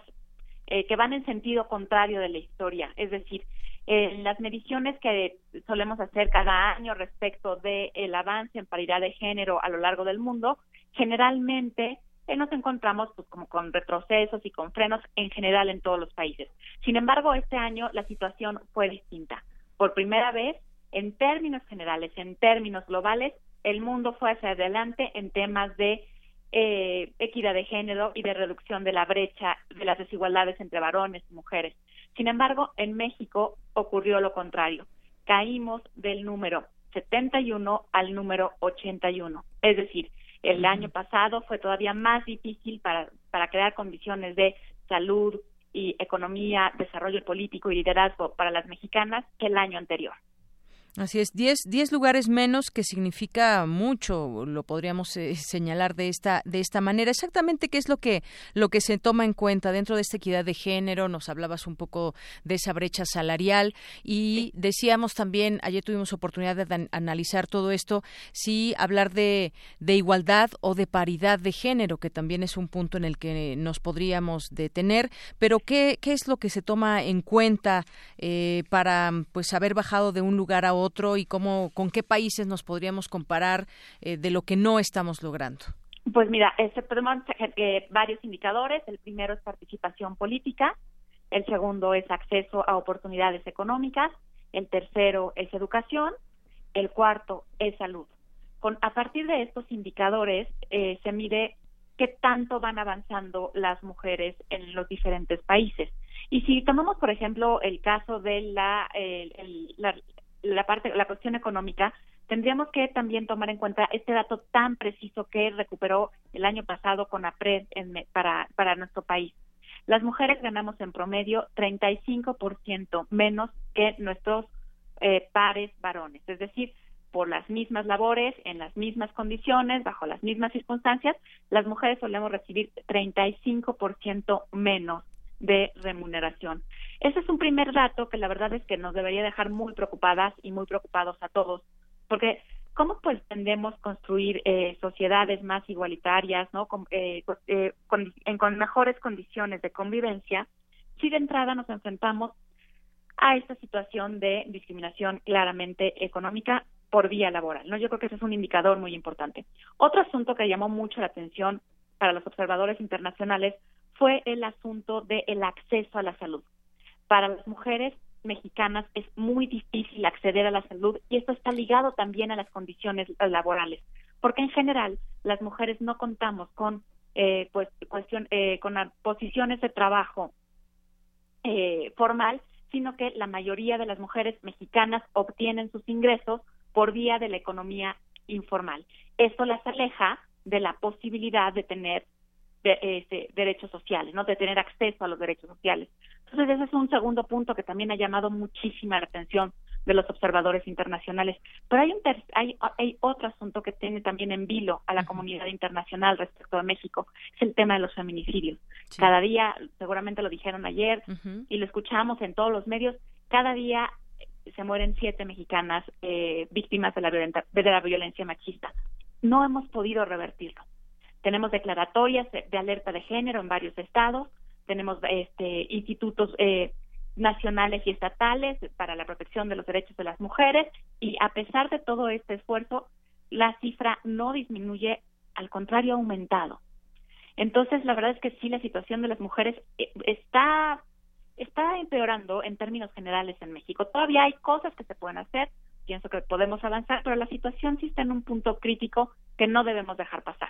eh, que van en sentido contrario de la historia. Es decir, en las mediciones que solemos hacer cada año respecto del el avance en paridad de género a lo largo del mundo, generalmente eh, nos encontramos pues como con retrocesos y con frenos en general en todos los países. Sin embargo, este año la situación fue distinta. Por primera vez, en términos generales, en términos globales, el mundo fue hacia adelante en temas de eh, equidad de género y de reducción de la brecha de las desigualdades entre varones y mujeres. Sin embargo, en México ocurrió lo contrario. Caímos del número 71 al número 81. Es decir, el año pasado fue todavía más difícil para, para crear condiciones de salud y economía, desarrollo político y liderazgo para las mexicanas que el año anterior. Así es, diez, diez lugares menos que significa mucho, lo podríamos eh, señalar de esta de esta manera. Exactamente qué es lo que lo que se toma en cuenta dentro de esta equidad de género. Nos hablabas un poco de esa brecha salarial y decíamos también ayer tuvimos oportunidad de analizar todo esto, si hablar de, de igualdad o de paridad de género, que también es un punto en el que nos podríamos detener. Pero qué qué es lo que se toma en cuenta eh, para pues haber bajado de un lugar a otro otro y cómo, con qué países nos podríamos comparar eh, de lo que no estamos logrando? Pues mira, este, podemos eh, varios indicadores. El primero es participación política, el segundo es acceso a oportunidades económicas, el tercero es educación, el cuarto es salud. Con, a partir de estos indicadores eh, se mide qué tanto van avanzando las mujeres en los diferentes países. Y si tomamos, por ejemplo, el caso de la, la, la parte, la cuestión económica, tendríamos que también tomar en cuenta este dato tan preciso que recuperó el año pasado con APRED para, para nuestro país. Las mujeres ganamos en promedio 35% menos que nuestros eh, pares varones, es decir, por las mismas labores, en las mismas condiciones, bajo las mismas circunstancias, las mujeres solemos recibir 35% menos de remuneración. Ese es un primer dato que la verdad es que nos debería dejar muy preocupadas y muy preocupados a todos, porque ¿cómo pretendemos construir eh, sociedades más igualitarias, ¿no? Con, eh, eh, con, mejores condiciones de convivencia si de entrada nos enfrentamos a esta situación de discriminación claramente económica por vía laboral. ¿no? Yo creo que ese es un indicador muy importante. Otro asunto que llamó mucho la atención para los observadores internacionales fue el asunto del acceso a la salud. Para las mujeres mexicanas es muy difícil acceder a la salud y esto está ligado también a las condiciones laborales, porque en general las mujeres no contamos con eh, pues cuestión eh, con posiciones de trabajo eh, formal, sino que la mayoría de las mujeres mexicanas obtienen sus ingresos por vía de la economía informal. Eso las aleja de la posibilidad de tener de, este, derechos sociales, ¿no? De tener acceso a los derechos sociales. Entonces, ese es un segundo punto que también ha llamado muchísima la atención de los observadores internacionales. Pero hay, un hay, hay otro asunto que tiene también en vilo a la comunidad internacional respecto a México, es el tema de los feminicidios. Cada día, seguramente lo dijeron ayer y lo escuchamos en todos los medios, cada día se mueren siete mexicanas eh, víctimas de la, de la violencia machista. No hemos podido revertirlo. Tenemos declaratorias de, alerta de género en varios estados, tenemos este, institutos eh, nacionales y estatales para la protección de los derechos de las mujeres y a pesar de todo este esfuerzo, la cifra no disminuye, al contrario, ha aumentado. Entonces, la verdad es que sí, la situación de las mujeres eh, está está empeorando en términos generales en México. Todavía hay cosas que se pueden hacer, pienso que podemos avanzar, pero la situación sí está en un punto crítico que no debemos dejar pasar.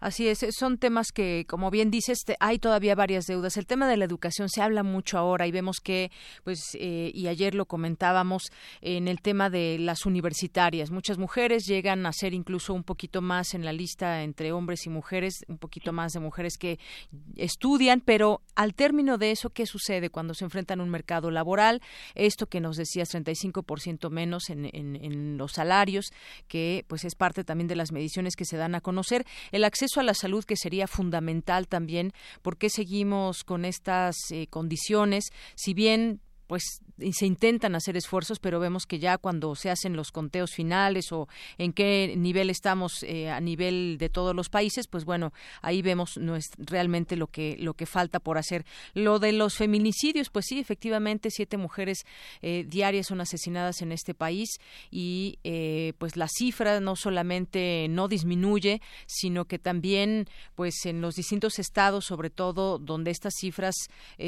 Así es, son temas que, como bien dices, hay todavía varias deudas. El tema de la educación se habla mucho ahora y vemos que, pues, eh, y ayer lo comentábamos en el tema de las universitarias. Muchas mujeres llegan a ser incluso un poquito más en la lista entre hombres y mujeres, un poquito más de mujeres que estudian, pero al término de eso, ¿qué sucede cuando se enfrentan a un mercado laboral? Esto que nos decías, 35% menos en, en, en los salarios, que pues es parte también de las mediciones que se dan a conocer. El acceso a la salud que sería fundamental también. ¿Por qué seguimos con estas eh, condiciones? Si bien pues se intentan hacer esfuerzos, pero vemos que ya cuando se hacen los conteos finales o en qué nivel estamos eh, a nivel de todos los países, pues bueno, ahí vemos no es realmente lo que lo que falta por hacer. Lo de los feminicidios, pues sí, efectivamente siete mujeres eh, diarias son asesinadas en este país y eh, pues la cifra no solamente no disminuye, sino que también pues en los distintos estados, sobre todo donde estas cifras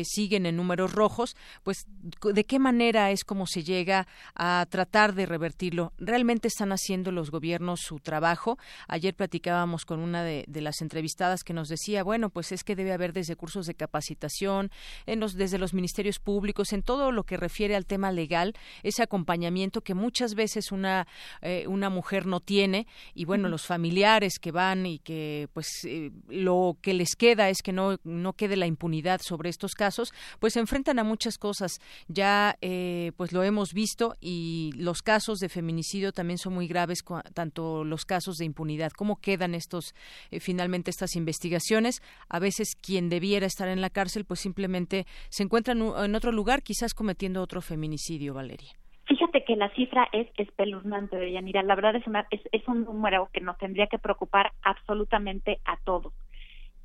siguen en números rojos, pues de qué manera es como se llega a tratar de revertirlo. ¿Realmente están haciendo los gobiernos su trabajo? Ayer platicábamos con una de, las entrevistadas que nos decía, bueno, pues es que debe haber desde cursos de capacitación, en los, desde los ministerios públicos, en todo lo que refiere al tema legal, ese acompañamiento que muchas veces una, eh, una mujer no tiene y bueno, los familiares que van y que pues eh, lo que les queda es que no, no quede la impunidad sobre estos casos, pues se enfrentan a muchas cosas ya eh, pues lo hemos visto y los casos de feminicidio también son muy graves, tanto los casos de impunidad. ¿Cómo quedan estos eh, finalmente estas investigaciones? A veces quien debiera estar en la cárcel pues simplemente se encuentra en, otro lugar, quizás cometiendo otro feminicidio, Valeria. Fíjate que la cifra es espeluznante, Yanira. La verdad es, es, es un número que nos tendría que preocupar absolutamente a todos.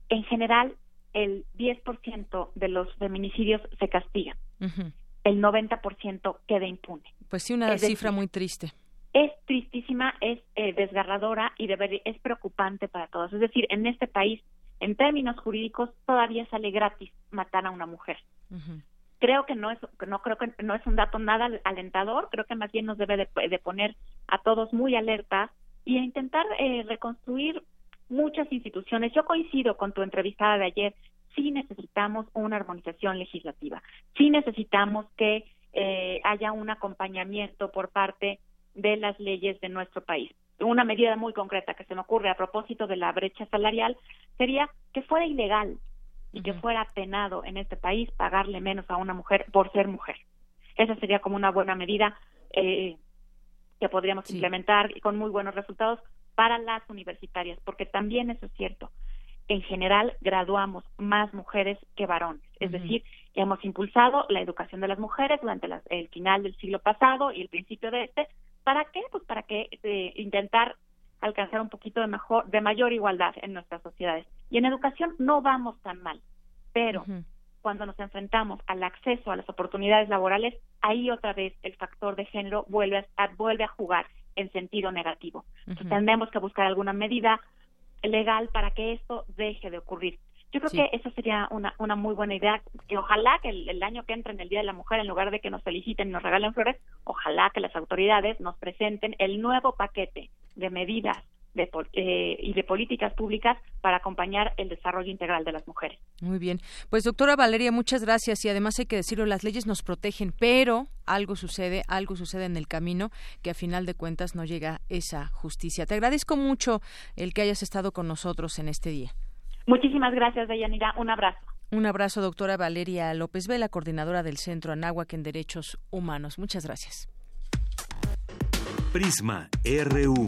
En general, el 10% de los feminicidios se castigan el 90% queda impune. Pues sí, una cifra muy triste. Es tristísima, es eh, desgarradora y es preocupante para todos. Es decir, en este país, en términos jurídicos, todavía sale gratis matar a una mujer. Creo que no es, no creo que no es un dato nada alentador. Creo que más bien nos debe de, poner a todos muy alerta y a intentar eh, reconstruir muchas instituciones. Yo coincido con tu entrevistada de ayer sí necesitamos una armonización legislativa, sí necesitamos que eh, haya un acompañamiento por parte de las leyes de nuestro país. Una medida muy concreta que se me ocurre a propósito de la brecha salarial sería que fuera ilegal y que fuera penado en este país pagarle menos a una mujer por ser mujer. Esa sería como una buena medida eh, que podríamos implementar y con muy buenos resultados para las universitarias, porque también eso es cierto en general graduamos más mujeres que varones. Es decir, hemos impulsado la educación de las mujeres durante el final del siglo pasado y el principio de este. ¿Para qué? Pues para que eh, intentar alcanzar un poquito de mejor, de mayor igualdad en nuestras sociedades. Y en educación no vamos tan mal, pero cuando nos enfrentamos al acceso a las oportunidades laborales, ahí otra vez el factor de género vuelve a, vuelve a jugar en sentido negativo. Entonces, tenemos que buscar alguna medida legal para que esto deje de ocurrir. Yo creo que eso sería una, una muy buena idea, que ojalá que el, año que entra en el Día de la Mujer, en lugar de que nos feliciten y nos regalen flores, ojalá que las autoridades nos presenten el nuevo paquete de medidas de, eh, y de políticas públicas para acompañar el desarrollo integral de las mujeres. Muy bien. Pues doctora Valeria, muchas gracias y además hay que decirlo, las leyes nos protegen, pero algo sucede, algo sucede en el camino que a final de cuentas no llega esa justicia. Te agradezco mucho el que hayas estado con nosotros en este día. Muchísimas gracias, Deyanira. Un abrazo. Un abrazo, doctora Valeria López Vela, coordinadora del Centro Anáhuac en Derechos Humanos. Muchas gracias. Prisma RU.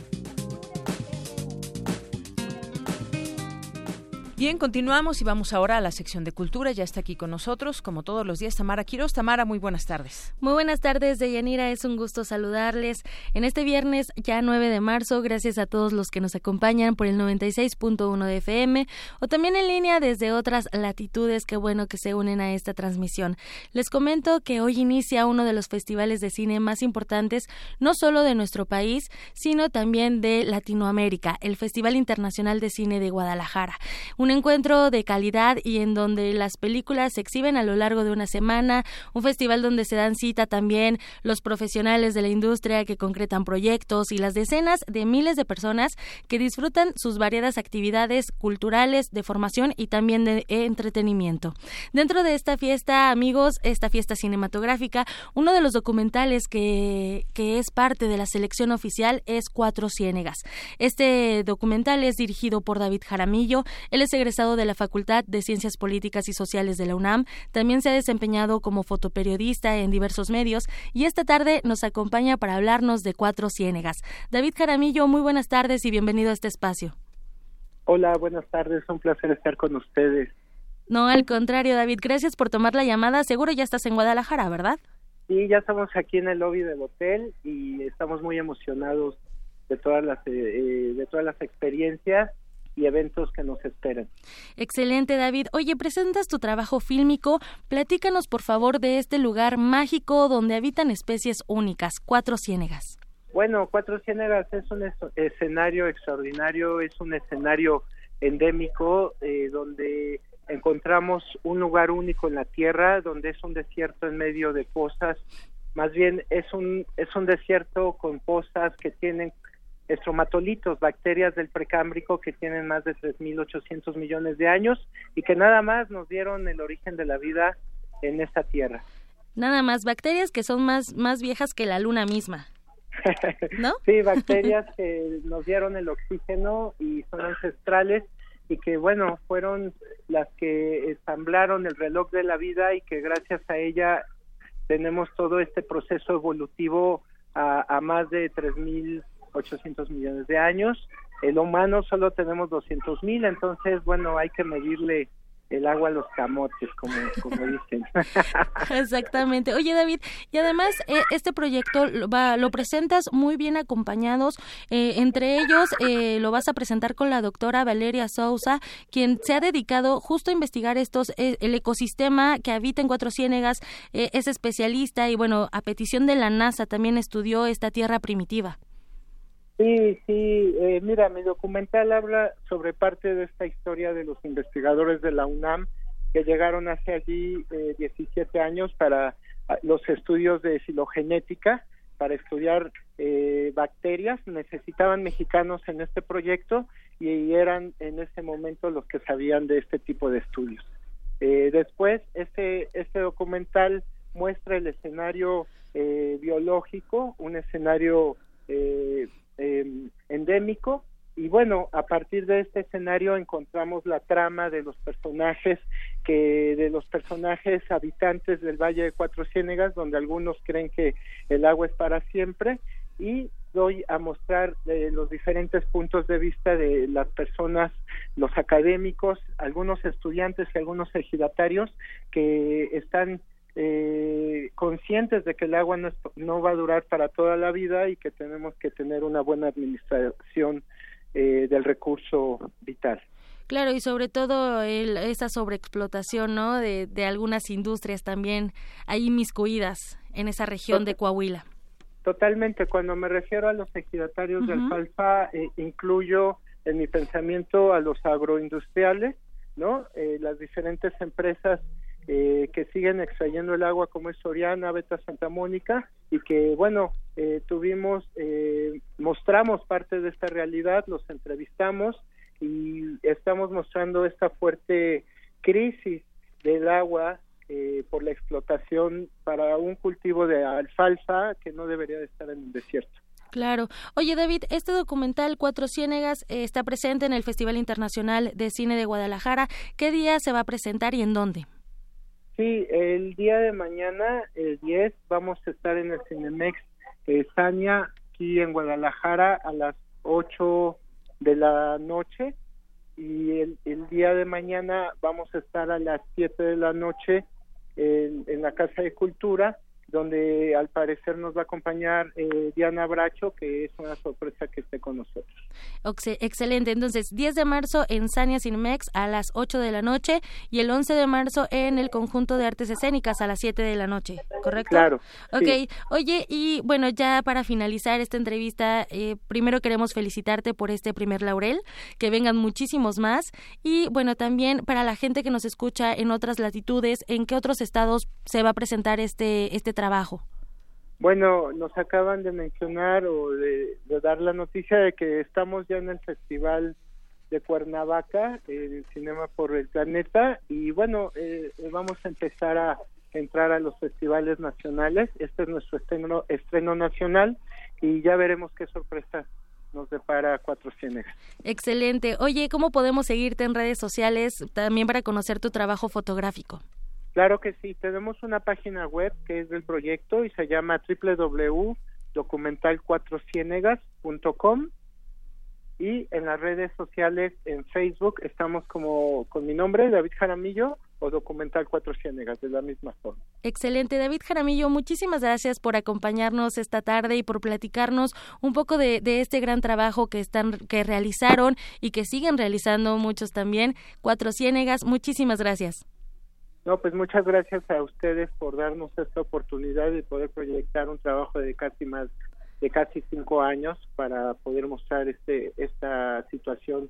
Bien, continuamos y vamos ahora a la sección de cultura. Ya está aquí con nosotros, como todos los días, Tamara Quiroz. Tamara, muy buenas tardes. Muy buenas tardes, Deyanira. Es un gusto saludarles en este viernes, ya 9 de marzo. Gracias a todos los que nos acompañan por el 96.1 de FM o también en línea desde otras latitudes. Qué bueno que se unen a esta transmisión. Les comento que hoy inicia uno de los festivales de cine más importantes, no solo de nuestro país, sino también de Latinoamérica, el Festival Internacional de Cine de Guadalajara encuentro de calidad y en donde las películas se exhiben a lo largo de una semana, un festival donde se dan cita también los profesionales de la industria que concretan proyectos y las decenas de miles de personas que disfrutan sus variadas actividades culturales, de formación y también de entretenimiento. Dentro de esta fiesta, amigos, esta fiesta cinematográfica, uno de los documentales que, que es parte de la selección oficial es Cuatro Ciénegas. Este documental es dirigido por David Jaramillo, él es egresado de la Facultad de Ciencias Políticas y Sociales de la UNAM. También se ha desempeñado como fotoperiodista en diversos medios y esta tarde nos acompaña para hablarnos de Cuatro Ciénegas. David Jaramillo, muy buenas tardes y bienvenido a este espacio. Hola, buenas tardes, un placer estar con ustedes. No, al contrario, David, gracias por tomar la llamada. Seguro ya estás en Guadalajara, ¿verdad? Sí, ya estamos aquí en el lobby del hotel y estamos muy emocionados de todas las eh, eh, de todas las experiencias y eventos que nos esperan. Excelente, David. Oye, presentas tu trabajo fílmico. Platícanos, por favor, de este lugar mágico donde habitan especies únicas, Cuatro Ciénegas. Bueno, Cuatro Ciénegas es un escenario extraordinario, es un escenario endémico eh, donde encontramos un lugar único en la Tierra, donde es un desierto en medio de pozas. Más bien es un es un desierto con pozas que tienen estromatolitos, bacterias del precámbrico que tienen más de 3.800 millones de años y que nada más nos dieron el origen de la vida en esta tierra. Nada más, bacterias que son más, más viejas que la luna misma. [LAUGHS] ¿No? sí, bacterias [LAUGHS] que nos dieron el oxígeno y son ancestrales y que, bueno, fueron las que ensamblaron el reloj de la vida y que gracias a ella tenemos todo este proceso evolutivo a, a más de 3.000 800 millones de años. El humano solo tenemos 200 mil, entonces, bueno, hay que medirle el agua a los camotes, como, como dicen. [LAUGHS] Exactamente. Oye, David, y además eh, este proyecto lo, va, lo presentas muy bien acompañados. Eh, entre ellos eh, lo vas a presentar con la doctora Valeria Sousa, quien se ha dedicado justo a investigar estos el ecosistema que habita en Cuatro Ciénegas. es especialista y, bueno, a petición de la NASA también estudió esta tierra primitiva. Sí, sí, eh, mira, mi documental habla sobre parte de esta historia de los investigadores de la UNAM que llegaron hace allí eh, 17 años para ah, los estudios de filogenética, para estudiar eh, bacterias. Necesitaban mexicanos en este proyecto y eran en ese momento los que sabían de este tipo de estudios. Eh, después, este, este documental muestra el escenario biológico, un escenario eh, eh, endémico. Y bueno, a partir de este escenario encontramos la trama de los personajes que de los personajes habitantes del Valle de Cuatro Ciénegas, donde algunos creen que el agua es para siempre. Y doy a mostrar eh, los diferentes puntos de vista de las personas, los académicos, algunos estudiantes y algunos ejidatarios que están eh, conscientes de que el agua no, no, va a durar para toda la vida y que tenemos que tener una buena administración eh, del recurso vital. Claro, y sobre todo el, esa sobreexplotación, ¿no? De, de, algunas industrias también ahí miscuidas en esa región de Coahuila. Totalmente. Cuando me refiero a los ejidatarios de alfalfa, eh, incluyo en mi pensamiento a los agroindustriales, ¿no? Eh, las diferentes empresas eh, que siguen extrayendo el agua como es Soriana, Beta Santa Mónica y que bueno eh, tuvimos eh, mostramos parte de esta realidad, los entrevistamos y estamos mostrando esta fuerte crisis del agua eh, por la explotación para un cultivo de alfalfa que no debería de estar en el desierto. Claro. Oye, David, este documental Cuatro Ciénegas eh, está presente en el Festival Internacional de Cine de Guadalajara. ¿Qué día se va a presentar y en dónde? Sí, el día de mañana, el 10, vamos a estar en el Cinemex eh, Sania, aquí en Guadalajara, a las 8 de la noche. Y el, el, día de mañana vamos a estar a las 7 de la noche en, en la Casa de Cultura donde al parecer nos va a acompañar eh, Diana Bracho, que es una sorpresa que esté con nosotros. Excelente, entonces 10 de marzo en Sania Cinemex a las 8 de la noche y el 11 de marzo en el Conjunto de Artes Escénicas a las 7 de la noche, ¿correcto? Claro. Ok, oye, y bueno, ya para finalizar esta entrevista, eh, primero queremos felicitarte por este primer laurel, que vengan muchísimos más y bueno, también para la gente que nos escucha en otras latitudes, ¿en qué otros estados se va a presentar este, este trabajo? Bueno, nos acaban de mencionar o de, dar la noticia de que estamos ya en el Festival de Cuernavaca, en el Cinema por el Planeta, y bueno, eh, vamos a empezar a entrar a los festivales nacionales. Este es nuestro estreno, estreno nacional y ya veremos qué sorpresa nos depara Cuatro Ciénegas. Excelente. Oye, ¿cómo podemos seguirte en redes sociales también para conocer tu trabajo fotográfico? Claro que sí, tenemos una página web que es del proyecto y se llama www.documental4cienegas.com y en las redes sociales en Facebook estamos como con mi nombre, David Jaramillo, o Documental Cuatro Ciénegas, de la misma forma. Excelente, David Jaramillo, muchísimas gracias por acompañarnos esta tarde y por platicarnos un poco de, este gran trabajo que están que realizaron y que siguen realizando muchos también. Cuatro Ciénegas, muchísimas gracias. No, pues muchas gracias a ustedes por darnos esta oportunidad de poder proyectar un trabajo de casi más de casi cinco años para poder mostrar este esta situación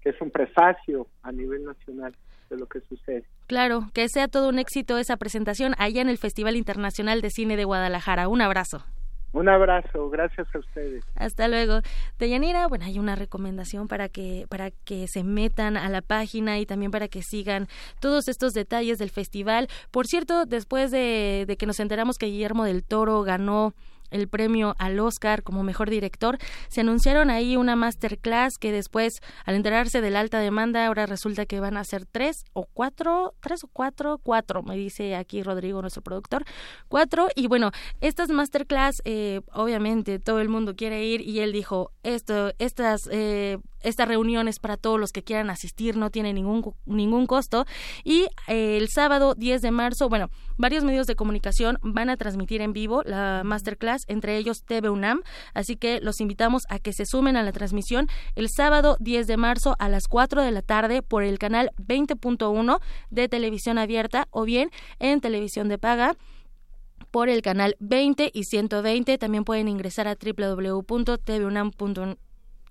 que es un prefacio a nivel nacional de lo que sucede. Claro, que sea todo un éxito esa presentación allá en el Festival Internacional de Cine de Guadalajara. Un abrazo. Un abrazo, gracias a ustedes. Hasta luego. Deyanira, bueno, hay una recomendación para que para que se metan a la página y también para que sigan todos estos detalles del festival. Por cierto, después de, de que nos enteramos que Guillermo del Toro ganó el premio al Oscar como mejor director. Se anunciaron ahí una masterclass que después, al enterarse de la alta demanda, ahora resulta que van a ser tres o cuatro, tres o cuatro, cuatro, me dice aquí Rodrigo, nuestro productor, cuatro. Y bueno, estas masterclass, eh, obviamente todo el mundo quiere ir y él dijo, esto, estas eh, esta reunión es para todos los que quieran asistir, no tiene ningún, ningún costo. Y eh, el sábado 10 de marzo, bueno, varios medios de comunicación van a transmitir en vivo la masterclass, entre ellos TV UNAM, así que los invitamos a que se sumen a la transmisión el sábado 10 de marzo a las 4 de la tarde por el canal 20.1 de televisión abierta o bien en televisión de paga por el canal 20 y 120. También pueden ingresar a www.tvunam.com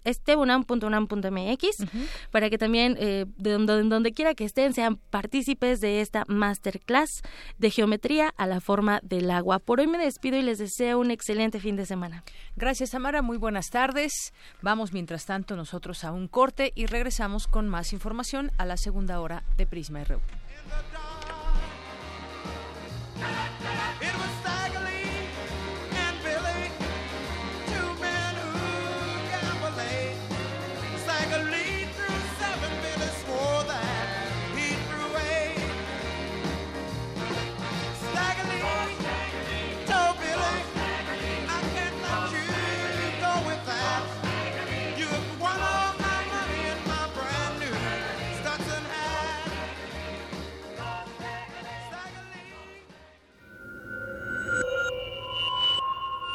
estebunam.unam.mx para que también eh, de donde, donde quiera que estén sean partícipes de esta masterclass de geometría a la forma del agua. Por hoy me despido y les deseo un excelente fin de semana. Gracias, Tamara. Muy buenas tardes. Vamos, mientras tanto, nosotros a un corte y regresamos con más información a la segunda hora de Prisma RU.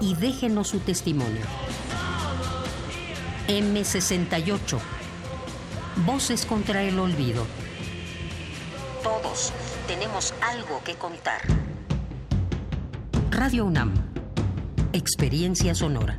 y déjenos su testimonio. M68. Voces contra el olvido. Todos tenemos algo que contar. Radio UNAM. Experiencia sonora.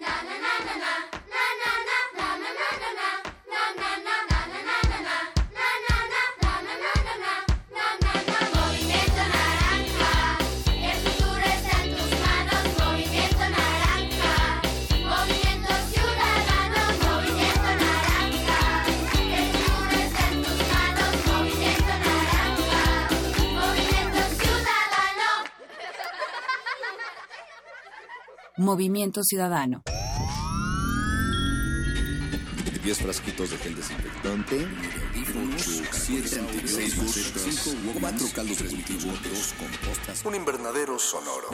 Movimiento Movimiento Ciudadano. 10 frasquitos de gel desinfectante, 4 caldos de cultivo, 2 compostas, un invernadero sonoro.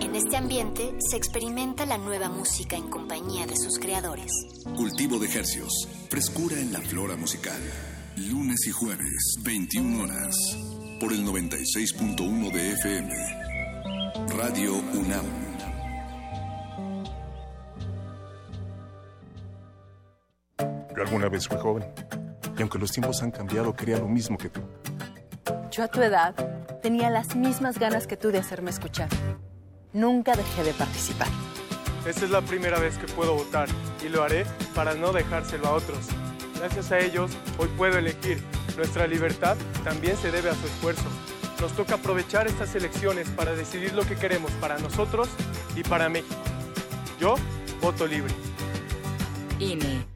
En este ambiente se experimenta la nueva música en compañía de sus creadores. Cultivo de hercios, frescura en la flora musical. Lunes y jueves, 21 horas, por el 96.1 de FM. Radio UNAM. Yo alguna vez fui joven. Y aunque los tiempos han cambiado, quería lo mismo que tú. Yo a tu edad tenía las mismas ganas que tú de hacerme escuchar. Nunca dejé de participar. Esta es la primera vez que puedo votar y lo haré para no dejárselo a otros. Gracias a ellos, hoy puedo elegir. Nuestra libertad también se debe a su esfuerzo. Nos toca aprovechar estas elecciones para decidir lo que queremos para nosotros y para México. Yo voto libre. INE.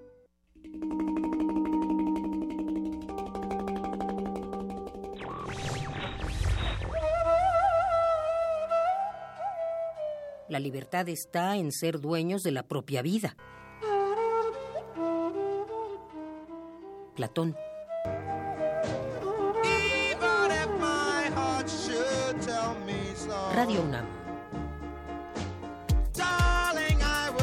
La libertad está en ser dueños de la propia vida. Platón. Radio UNAM.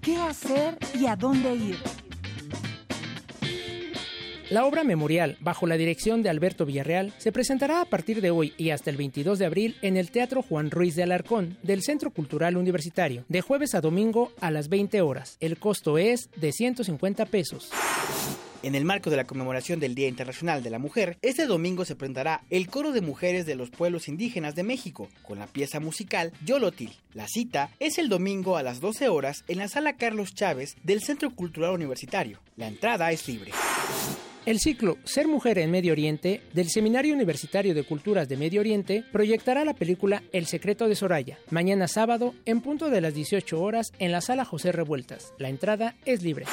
¿qué hacer y a dónde ir? La obra memorial, bajo la dirección de Alberto Villarreal, se presentará a partir de hoy y hasta el 22 de abril en el Teatro Juan Ruiz de Alarcón del Centro Cultural Universitario, de jueves a domingo a las 20 horas. El costo es de 150 pesos. En el marco de la conmemoración del Día Internacional de la Mujer, este domingo se presentará el coro de mujeres de los pueblos indígenas de México con la pieza musical Yolotil. La cita es el domingo a las 12 horas en la sala Carlos Chávez del Centro Cultural Universitario. La entrada es libre. El ciclo Ser Mujer en Medio Oriente del Seminario Universitario de Culturas de Medio Oriente proyectará la película El Secreto de Soraya, mañana sábado en punto de las 18 horas en la sala José Revueltas. La entrada es libre.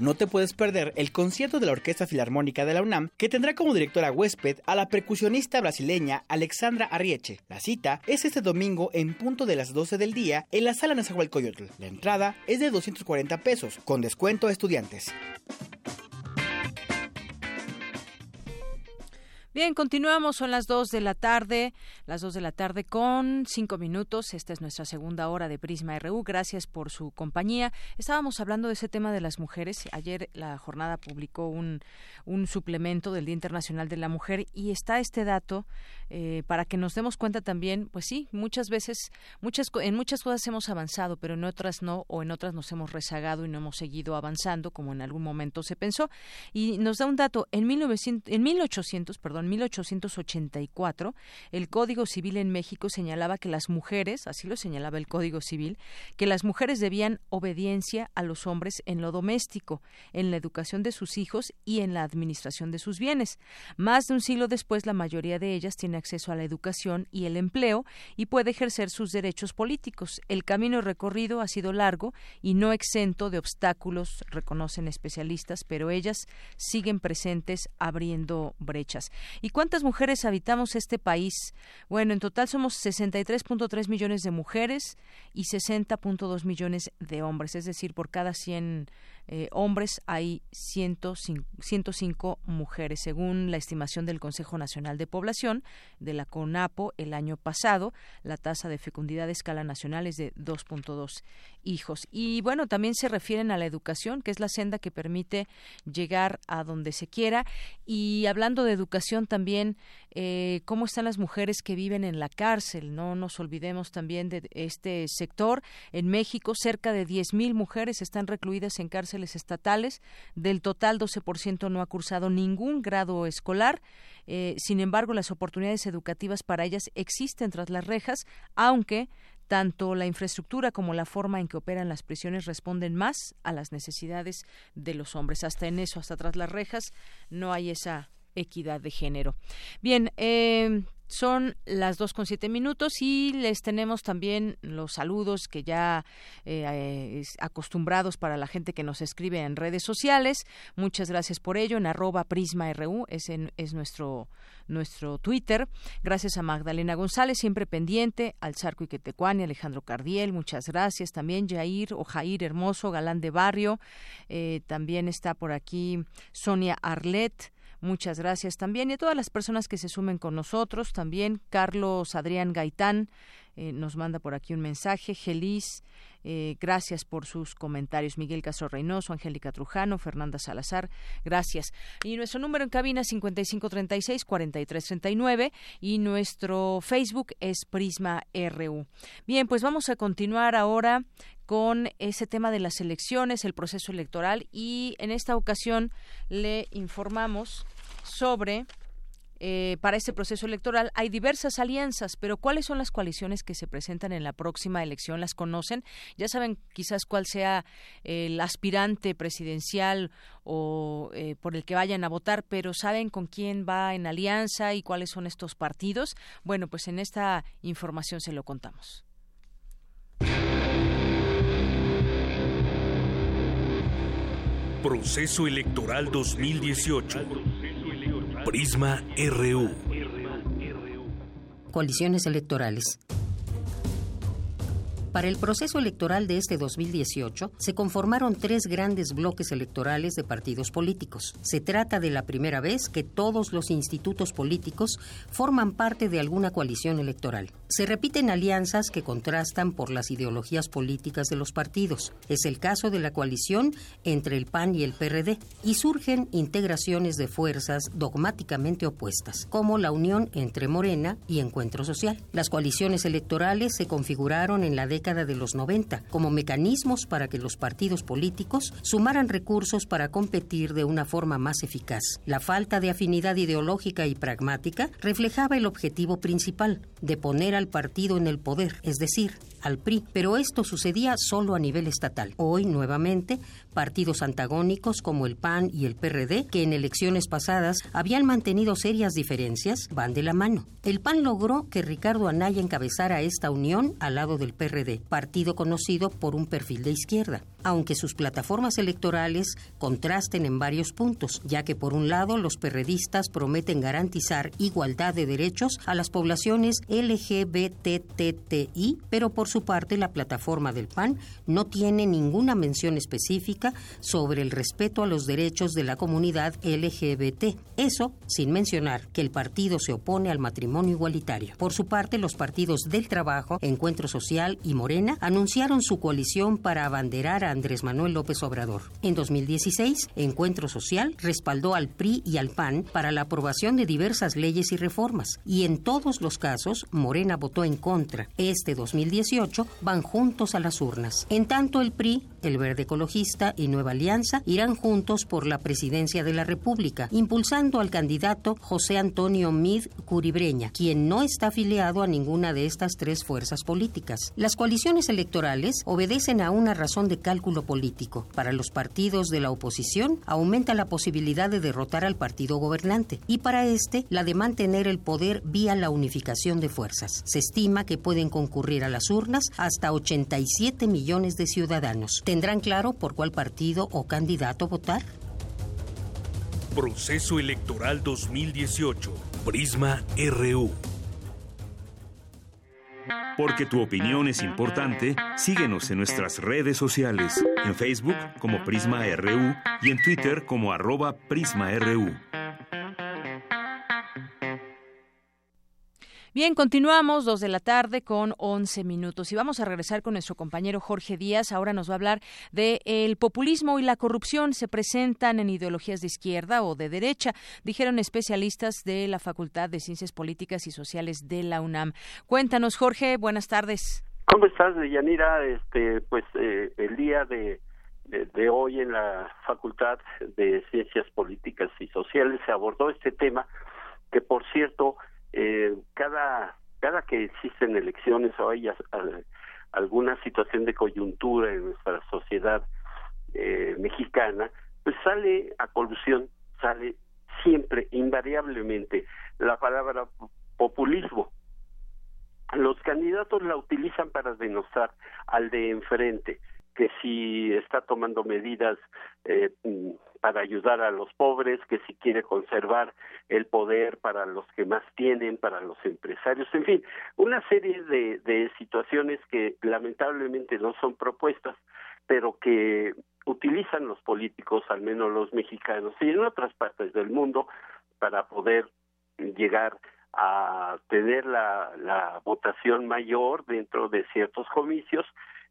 No te puedes perder el concierto de la Orquesta Filarmónica de la UNAM, que tendrá como directora huésped a la percusionista brasileña Alexandra Arrieche. La cita es este domingo en punto de las 12 del día en la sala Nezahualcóyotl. La entrada es de 240 pesos, con descuento a estudiantes. Bien, continuamos, son las 2 de la tarde, las 2 de la tarde con 5 minutos. Esta es nuestra segunda hora de Prisma RU. Gracias por su compañía. Estábamos hablando de ese tema de las mujeres. Ayer la jornada publicó un, un suplemento del Día Internacional de la Mujer y está este dato eh, para que nos demos cuenta también, pues sí, muchas veces, muchas, en muchas cosas hemos avanzado, pero en otras no, o en otras nos hemos rezagado y no hemos seguido avanzando como en algún momento se pensó. Y nos da un dato, en, 1900, en 1800, perdón, 1884, el Código Civil en México señalaba que las mujeres, así lo señalaba el Código Civil, que las mujeres debían obediencia a los hombres en lo doméstico, en la educación de sus hijos y en la administración de sus bienes. Más de un siglo después, la mayoría de ellas tiene acceso a la educación y el empleo y puede ejercer sus derechos políticos. El camino recorrido ha sido largo y no exento de obstáculos, reconocen especialistas, pero ellas siguen presentes abriendo brechas. ¿Y cuántas mujeres habitamos este país? Bueno, en total somos 63.3 millones de mujeres y 60.2 millones de hombres, es decir, por cada 100 eh, hombres hay 105, 105 mujeres, según la estimación del Consejo Nacional de Población de la CONAPO el año pasado. La tasa de fecundidad a escala nacional es de 2.2 hijos. Y bueno, también se refieren a la educación, que es la senda que permite llegar a donde se quiera. Y hablando de educación también, eh, cómo están las mujeres que viven en la cárcel. No nos olvidemos también de este sector. En México, cerca de 10.000 mujeres están recluidas en estatales. Del total, 12% no ha cursado ningún grado escolar. Eh, sin embargo, las oportunidades educativas para ellas existen tras las rejas, aunque tanto la infraestructura como la forma en que operan las prisiones responden más a las necesidades de los hombres. Hasta en eso, hasta tras las rejas, no hay esa equidad de género. Bien, eh, son las dos con siete minutos y les tenemos también los saludos que ya eh, acostumbrados para la gente que nos escribe en redes sociales. Muchas gracias por ello. En arroba Prisma RU es, es nuestro, nuestro Twitter. Gracias a Magdalena González, siempre pendiente, al Zarco Iquetecuani, Alejandro Cardiel, muchas gracias. También Jair o Jair Hermoso, Galán de Barrio. Eh, también está por aquí Sonia Arlet. Muchas gracias también y a todas las personas que se sumen con nosotros. También Carlos Adrián Gaitán eh, nos manda por aquí un mensaje. Gelis, eh, gracias por sus comentarios. Miguel Castro Reynoso, Angélica Trujano, Fernanda Salazar, gracias. Y nuestro número en cabina 5536-4339 y nuestro Facebook es Prisma RU. Bien, pues vamos a continuar ahora con ese tema de las elecciones, el proceso electoral y en esta ocasión le informamos sobre eh, para este proceso electoral hay diversas alianzas, pero ¿cuáles son las coaliciones que se presentan en la próxima elección? ¿Las conocen? Ya saben quizás cuál sea el aspirante presidencial o eh, por el que vayan a votar, pero ¿saben con quién va en alianza y cuáles son estos partidos? Bueno, pues en esta información se lo contamos. Proceso Electoral 2018. Prisma RU. Coaliciones electorales. Para el proceso electoral de este 2018 se conformaron tres grandes bloques electorales de partidos políticos. Se trata de la primera vez que todos los institutos políticos forman parte de alguna coalición electoral. Se repiten alianzas que contrastan por las ideologías políticas de los partidos. Es el caso de la coalición entre el PAN y el PRD. Y surgen integraciones de fuerzas dogmáticamente opuestas, como la unión entre Morena y Encuentro Social. Las coaliciones electorales se configuraron en la década de los 90 como mecanismos para que los partidos políticos sumaran recursos para competir de una forma más eficaz. La falta de afinidad ideológica y pragmática reflejaba el objetivo principal de poner al partido en el poder, es decir, al PRI, pero esto sucedía solo a nivel estatal. Hoy, nuevamente, partidos antagónicos como el PAN y el PRD, que en elecciones pasadas habían mantenido serias diferencias, van de la mano. El PAN logró que Ricardo Anaya encabezara esta unión al lado del PRD, partido conocido por un perfil de izquierda, aunque sus plataformas electorales contrasten en varios puntos, ya que por un lado los perredistas prometen garantizar igualdad de derechos a las poblaciones LGBTTI, pero por su parte la plataforma del PAN no tiene ninguna mención específica sobre el respeto a los derechos de la comunidad LGBT. Eso sin mencionar que el partido se opone al matrimonio igualitario. Por su parte, los partidos del Trabajo, Encuentro Social y Morena anunciaron su coalición para abanderar a Andrés Manuel López Obrador. En 2016, Encuentro Social respaldó al PRI y al PAN para la aprobación de diversas leyes y reformas, y en todos los casos Morena votó en contra. Este 2018 van juntos a las urnas. En tanto, el PRI, el Verde Ecologista y Nueva Alianza irán juntos por la presidencia de la República, impulsando al candidato José Antonio Mid Curibreña, quien no está afiliado a ninguna de estas tres fuerzas políticas. Las coaliciones electorales obedecen a una razón de cálculo político. Para los partidos de la oposición aumenta la posibilidad de derrotar al partido gobernante y para este la de mantener el poder vía la unificación de fuerzas. Se estima que pueden concurrir a las urnas hasta 87 millones de ciudadanos. ¿Tendrán claro por cuál partido o candidato votar? Proceso Electoral 2018. Prisma RU. Porque tu opinión es importante, síguenos en nuestras redes sociales, en Facebook como Prisma RU y en Twitter como arroba PrismaRU. Bien, continuamos, dos de la tarde con 11 minutos y vamos a regresar con nuestro compañero Jorge Díaz. Ahora nos va a hablar de el populismo y la corrupción se presentan en ideologías de izquierda o de derecha, dijeron especialistas de la Facultad de Ciencias Políticas y Sociales de la UNAM. Cuéntanos, Jorge, buenas tardes. ¿Cómo estás, Yanira? Este, pues eh, el día de hoy en la Facultad de Ciencias Políticas y Sociales se abordó este tema que, por cierto, eh, cada cada que existen elecciones o hay alguna situación de coyuntura en nuestra sociedad eh, mexicana, pues sale a colusión, sale siempre, invariablemente, la palabra populismo. Los candidatos la utilizan para denostar al de enfrente, que si está tomando medidas eh, para ayudar a los pobres, que si quiere conservar el poder para los que más tienen, para los empresarios, en fin, una serie de, de situaciones que lamentablemente no son propuestas, pero que utilizan los políticos, al menos los mexicanos y en otras partes del mundo, para poder llegar a tener la, la votación mayor dentro de ciertos comicios.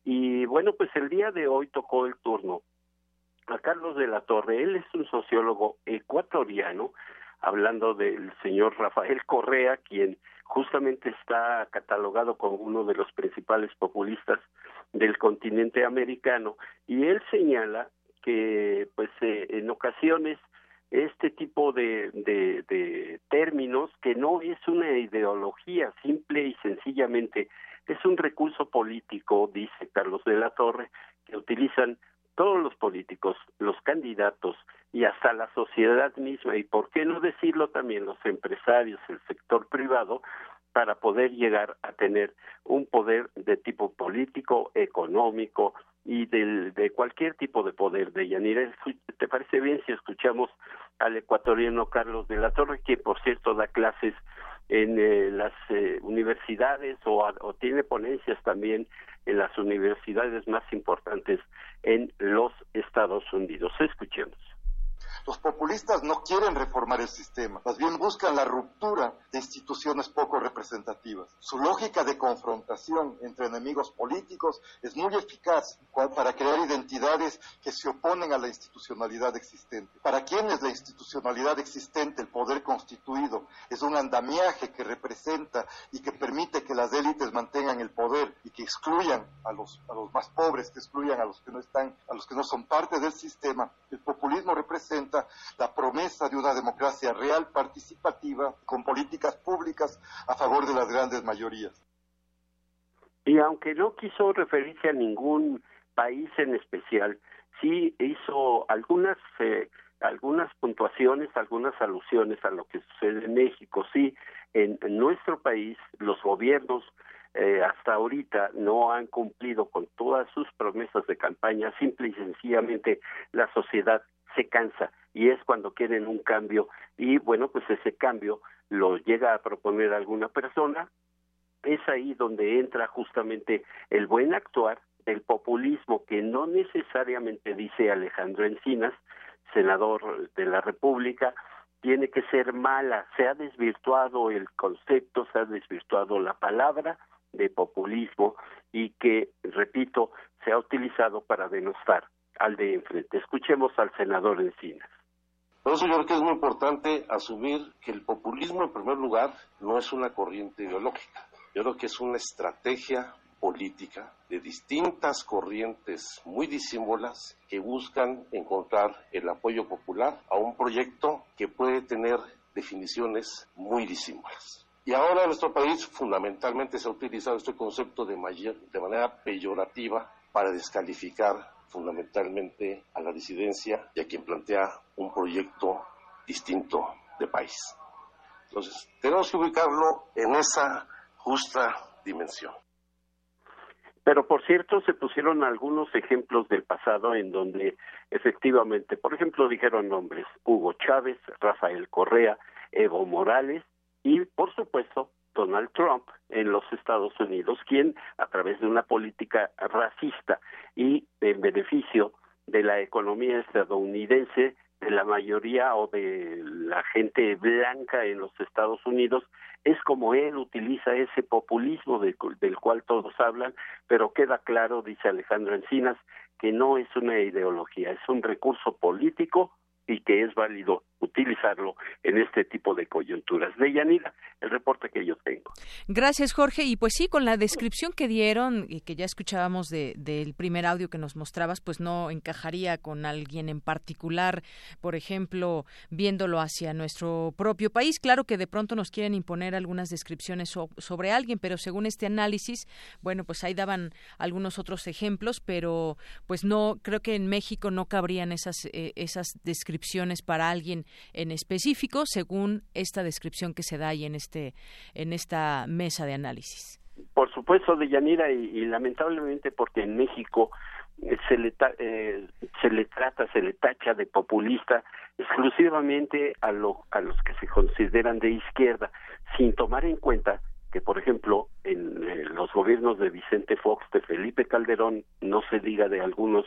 Y bueno, pues el día de hoy tocó el turno a Carlos de la Torre. Él es un sociólogo ecuatoriano, hablando del señor Rafael Correa, quien justamente está catalogado como uno de los principales populistas del continente americano, y él señala que, pues, eh, en ocasiones este tipo de, de, de términos, que no es una ideología, simple y sencillamente es un recurso político, dice Carlos de la Torre, que utilizan todos los políticos, los candidatos y hasta la sociedad misma, y por qué no decirlo también los empresarios, el sector privado, para poder llegar a tener un poder de tipo político, económico y del, de cualquier tipo de poder de Yanira. ¿Te parece bien si escuchamos al ecuatoriano Carlos de la Torre, que por cierto da clases en eh, las eh, universidades o tiene ponencias también en las universidades más importantes en los Estados Unidos. Escuchemos. Los populistas no quieren reformar el sistema, más bien buscan la ruptura de instituciones poco representativas. Su lógica de confrontación entre enemigos políticos es muy eficaz para crear identidades que se oponen a la institucionalidad existente. Para quienes la institucionalidad existente, el poder constituido, es un andamiaje que representa y que permite que las élites mantengan el poder y que excluyan a los, a los más pobres, que excluyan a los que no están, a los que no son parte del sistema. El populismo representa la promesa de una democracia real, participativa, con políticas públicas a favor de las grandes mayorías. Y aunque no quiso referirse a ningún país en especial, sí hizo algunas eh, algunas puntuaciones, algunas alusiones a lo que sucede en México. Sí, en, nuestro país los gobiernos eh, hasta ahorita no han cumplido con todas sus promesas de campaña, simple y sencillamente la sociedad se cansa y es cuando quieren un cambio y bueno, pues ese cambio lo llega a proponer alguna persona, es ahí donde entra justamente el buen actuar del populismo que no necesariamente dice Alejandro Encinas, senador de la República, tiene que ser mala, se ha desvirtuado el concepto, se ha desvirtuado la palabra de populismo y que, repito, se ha utilizado para denostar al de enfrente. Escuchemos al senador Encinas. Por eso yo creo que es muy importante asumir que el populismo, en primer lugar, no es una corriente ideológica. Yo creo que es una estrategia política de distintas corrientes muy disímbolas que buscan encontrar el apoyo popular a un proyecto que puede tener definiciones muy disímbolas. Y ahora en nuestro país fundamentalmente se ha utilizado este concepto de, mayor- de manera peyorativa para descalificar fundamentalmente a la disidencia y a quien plantea un proyecto distinto de país. Entonces, tenemos que ubicarlo en esa justa dimensión. Pero por cierto, se pusieron algunos ejemplos del pasado en donde efectivamente, por ejemplo, dijeron nombres Hugo Chávez, Rafael Correa, Evo Morales y, por supuesto, Donald Trump en los Estados Unidos, quien a través de una política racista y en beneficio de la economía estadounidense, de la mayoría o de la gente blanca en los Estados Unidos, es como él utiliza ese populismo del, cu- del cual todos hablan, pero queda claro, dice Alejandro Encinas, que no es una ideología, es un recurso político y que es válido utilizarlo en este tipo de coyunturas. De Yanira, el reporte que yo tengo. Gracias, Jorge. Y pues sí, con la descripción que dieron y que ya escuchábamos de- del primer audio que nos mostrabas, pues no encajaría con alguien en particular, por ejemplo, viéndolo hacia nuestro propio país. Claro que de pronto nos quieren imponer algunas descripciones so- sobre alguien, pero según este análisis, bueno, pues ahí daban algunos otros ejemplos, pero pues no, creo que en México no cabrían esas, eh, esas descripciones para alguien en específico, según esta descripción que se da ahí en este en esta mesa de análisis. Por supuesto, de Yanira, y, y lamentablemente porque en México eh, se le, ta- eh, se le trata, se le tacha de populista exclusivamente a, lo, a los que se consideran de izquierda, sin tomar en cuenta que, por ejemplo, en los gobiernos de Vicente Fox, de Felipe Calderón, no se diga de algunos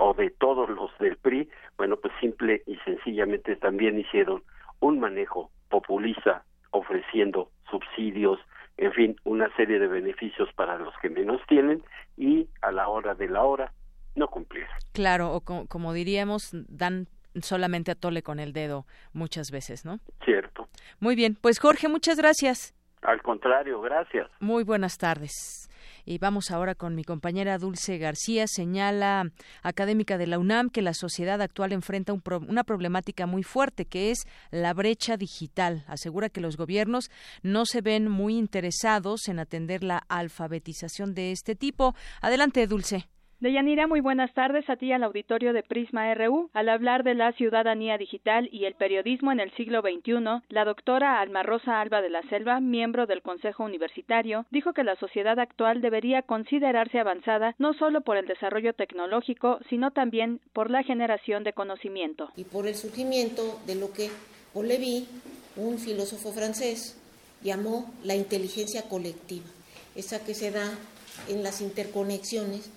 o de todos los del PRI, bueno, pues simple y sencillamente también hicieron un manejo populista ofreciendo subsidios, en fin, una serie de beneficios para los que menos tienen y a la hora de la hora no cumplir. Claro, o co- como diríamos, dan solamente a tole con el dedo muchas veces, ¿no? Cierto. Muy bien, pues Jorge, muchas gracias. Al contrario, gracias. Muy buenas tardes. Y vamos ahora con mi compañera Dulce García. Señala, académica de la UNAM, que la sociedad actual enfrenta un pro- una problemática muy fuerte, que es la brecha digital. Asegura que los gobiernos no se ven muy interesados en atender la alfabetización de este tipo. Adelante, Dulce. Deyanira, muy buenas tardes a ti al auditorio de Prisma RU. Al hablar de la ciudadanía digital y el periodismo en el siglo XXI, la doctora Alma Rosa Alba de la Selva, miembro del Consejo Universitario, dijo que la sociedad actual debería considerarse avanzada no solo por el desarrollo tecnológico, sino también por la generación de conocimiento. y por el surgimiento de lo que Paul Lévy, un filósofo francés, llamó la inteligencia colectiva, esa que se da en las interconexiones,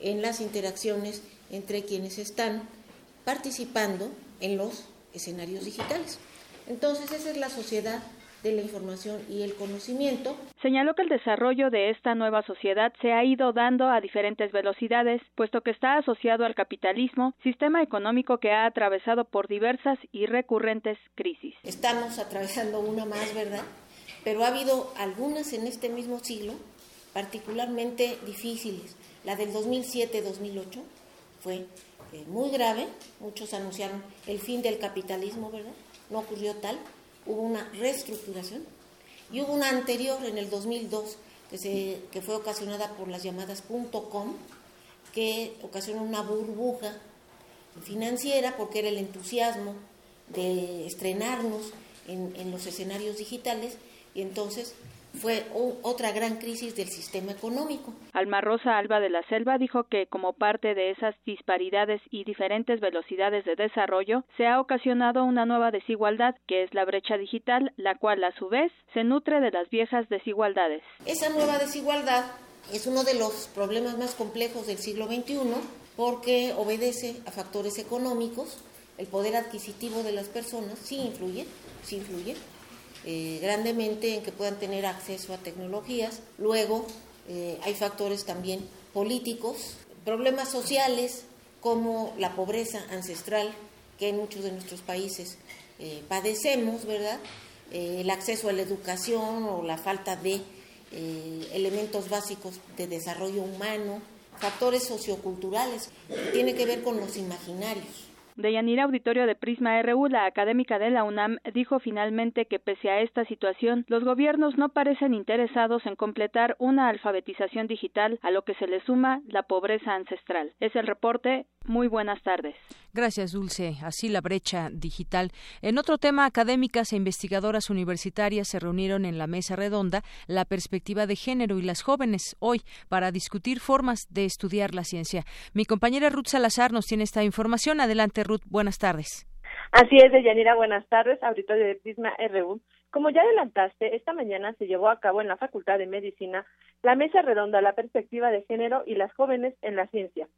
en las interacciones entre quienes están participando en los escenarios digitales. Entonces, esa es la sociedad de la información y el conocimiento. Señaló que el desarrollo de esta nueva sociedad se ha ido dando a diferentes velocidades, puesto que está asociado al capitalismo, sistema económico que ha atravesado por diversas y recurrentes crisis. Estamos atravesando una más, ¿verdad? Pero ha habido algunas en este mismo siglo particularmente difíciles. La del 2007-2008 fue eh, muy grave, muchos anunciaron el fin del capitalismo, ¿verdad? No ocurrió tal, hubo una reestructuración y hubo una anterior en el 2002 que, se, que fue ocasionada por las llamadas .com, que ocasionó una burbuja financiera porque era el entusiasmo de estrenarnos en, en los escenarios digitales y entonces fue otra gran crisis del sistema económico. Alma Rosa Alba de la Selva dijo que como parte de esas disparidades y diferentes velocidades de desarrollo se ha ocasionado una nueva desigualdad que es la brecha digital, la cual a su vez se nutre de las viejas desigualdades. Esa nueva desigualdad es uno de los problemas más complejos del siglo XXI porque obedece a factores económicos. El poder adquisitivo de las personas sí influye, sí influye eh, grandemente en que puedan tener acceso a tecnologías. Luego eh, hay factores también políticos, problemas sociales como la pobreza ancestral que en muchos de nuestros países eh, padecemos, ¿verdad? Eh, el acceso a la educación o la falta de elementos básicos de desarrollo humano, factores socioculturales, tiene que ver con los imaginarios. De Yanira Auditorio de Prisma RU, la académica de la UNAM dijo finalmente que pese a esta situación, los gobiernos no parecen interesados en completar una alfabetización digital, a lo que se le suma la pobreza ancestral. Es el reporte. Muy buenas tardes. Gracias, Dulce. Así la brecha digital. En otro tema, académicas e investigadoras universitarias se reunieron en la mesa redonda La perspectiva de género y las jóvenes hoy para discutir formas de estudiar la ciencia. Mi compañera Ruth Salazar nos tiene esta información. Adelante, Ruth. Buenas tardes. Así es, Deyanira, buenas tardes, auditorio de Prisma RU. Como ya adelantaste, esta mañana se llevó a cabo en la Facultad de Medicina la mesa redonda La perspectiva de género y las jóvenes en la ciencia,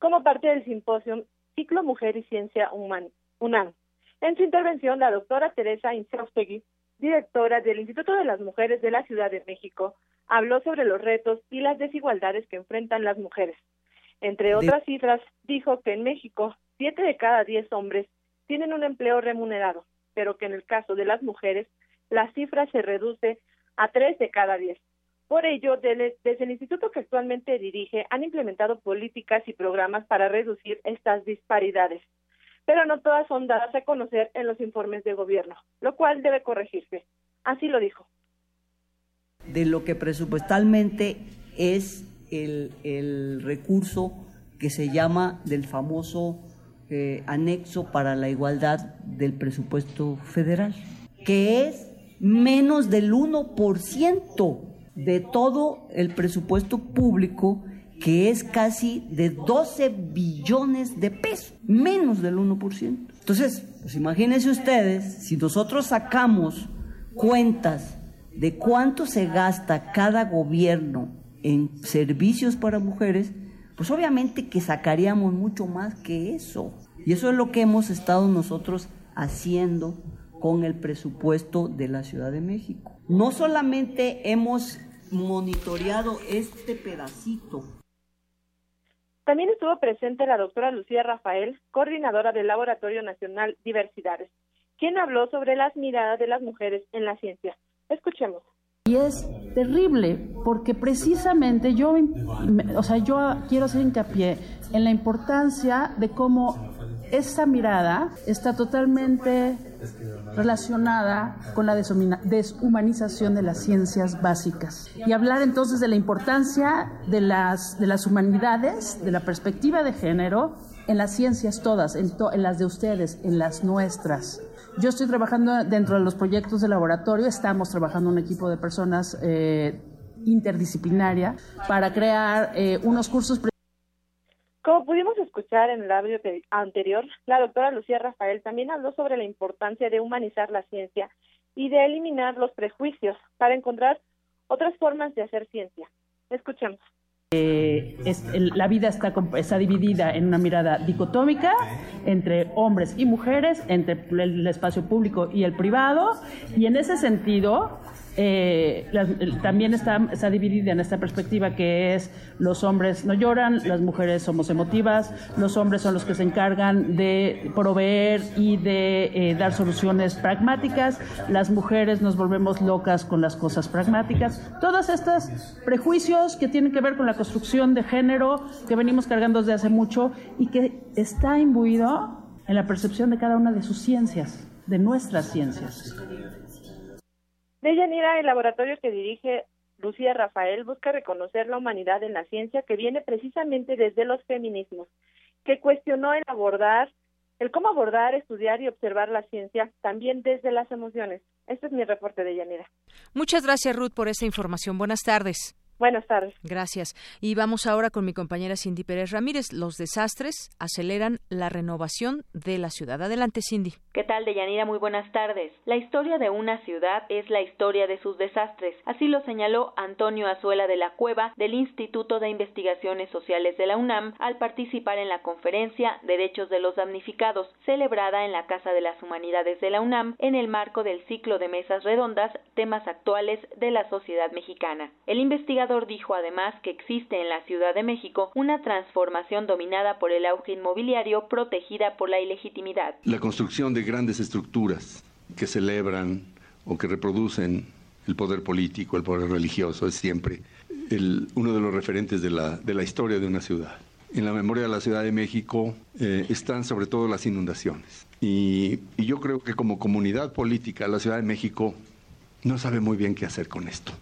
como parte del simposio Ciclo Mujer y Ciencia Human- UNAM. En su intervención, la doctora Teresa Insaustegui, directora del Instituto de las Mujeres de la Ciudad de México, habló sobre los retos y las desigualdades que enfrentan las mujeres. Entre otras cifras, dijo que en México, siete de cada diez hombres tienen un empleo remunerado, pero que en el caso de las mujeres, la cifra se reduce a tres de cada diez. Por ello, desde el instituto que actualmente dirige, han implementado políticas y programas para reducir estas disparidades, pero no todas son dadas a conocer en los informes de gobierno, lo cual debe corregirse. Así lo dijo. de lo que presupuestalmente es el, el recurso que se llama del famoso eh, anexo para la igualdad del presupuesto federal, que es menos del 1% de todo el presupuesto público, que es casi de 12 billones de pesos, menos del 1%. Entonces, pues imagínense ustedes, si nosotros sacamos cuentas de cuánto se gasta cada gobierno en servicios para mujeres, pues obviamente que sacaríamos mucho más que eso. Y eso es lo que hemos estado nosotros haciendo con el presupuesto de la Ciudad de México. No solamente hemos monitoreado este pedacito, También estuvo presente la doctora Lucía Rafael, coordinadora del Laboratorio Nacional Diversidades, quien habló sobre las miradas de las mujeres en la ciencia. Escuchemos. Y es terrible porque precisamente yo, me- o sea, yo quiero hacer hincapié en la importancia de cómo esa mirada está totalmente relacionada con la deshumanización de las ciencias básicas. Y hablar entonces de la importancia de las, de las humanidades, de la perspectiva de género, en las ciencias todas, en, to- en las de ustedes, en las nuestras. Yo estoy trabajando dentro de los proyectos de laboratorio, estamos trabajando un equipo de personas eh, interdisciplinaria para crear eh, unos cursos Como pudimos escuchar en el audio te- anterior, la doctora Lucía Rafael también habló sobre la importancia de humanizar la ciencia y de eliminar los prejuicios para encontrar otras formas de hacer ciencia. Escuchemos. Eh, la vida está, está dividida en una mirada dicotómica entre hombres y mujeres, entre el espacio público y el privado, y en ese sentido eh, también está, está, dividida en esta perspectiva que es los hombres no lloran, las mujeres somos emotivas, los hombres son los que se encargan de proveer y de eh, dar soluciones pragmáticas, las mujeres nos volvemos locas con las cosas pragmáticas. Todos estos prejuicios que tienen que ver con la construcción de género que venimos cargando desde hace mucho y que está imbuido en la percepción de cada una de sus ciencias, de nuestras ciencias. Deyanira, el laboratorio que dirige Lucía Rafael busca reconocer la humanidad en la ciencia que viene precisamente desde los feminismos, que cuestionó el abordar, el cómo abordar, estudiar y observar la ciencia también desde las emociones. Este es mi reporte de Yanira. Muchas gracias, Ruth, por esta información. Buenas tardes. Buenas tardes. Gracias. Y vamos ahora con mi compañera Cindy Pérez Ramírez. Los desastres aceleran la renovación de la ciudad. Adelante, Cindy. ¿Qué tal, Deyanira? Muy buenas tardes. La historia de una ciudad es la historia de sus desastres. Así lo señaló Antonio Azuela de la Cueva del Instituto de Investigaciones Sociales de la UNAM al participar en la conferencia Derechos de los Damnificados, celebrada en la Casa de las Humanidades de la UNAM en el marco del ciclo de mesas redondas Temas actuales de la sociedad mexicana. El investigador dijo además que existe en la Ciudad de México una transformación dominada por el auge inmobiliario protegida por la ilegitimidad. La construcción de grandes estructuras que celebran o que reproducen el poder político, el poder religioso, es siempre uno de los referentes de la, de la, historia de una ciudad. En la memoria de la Ciudad de México eh, están sobre todo las inundaciones. y yo creo que como comunidad política la Ciudad de México no sabe muy bien qué hacer con esto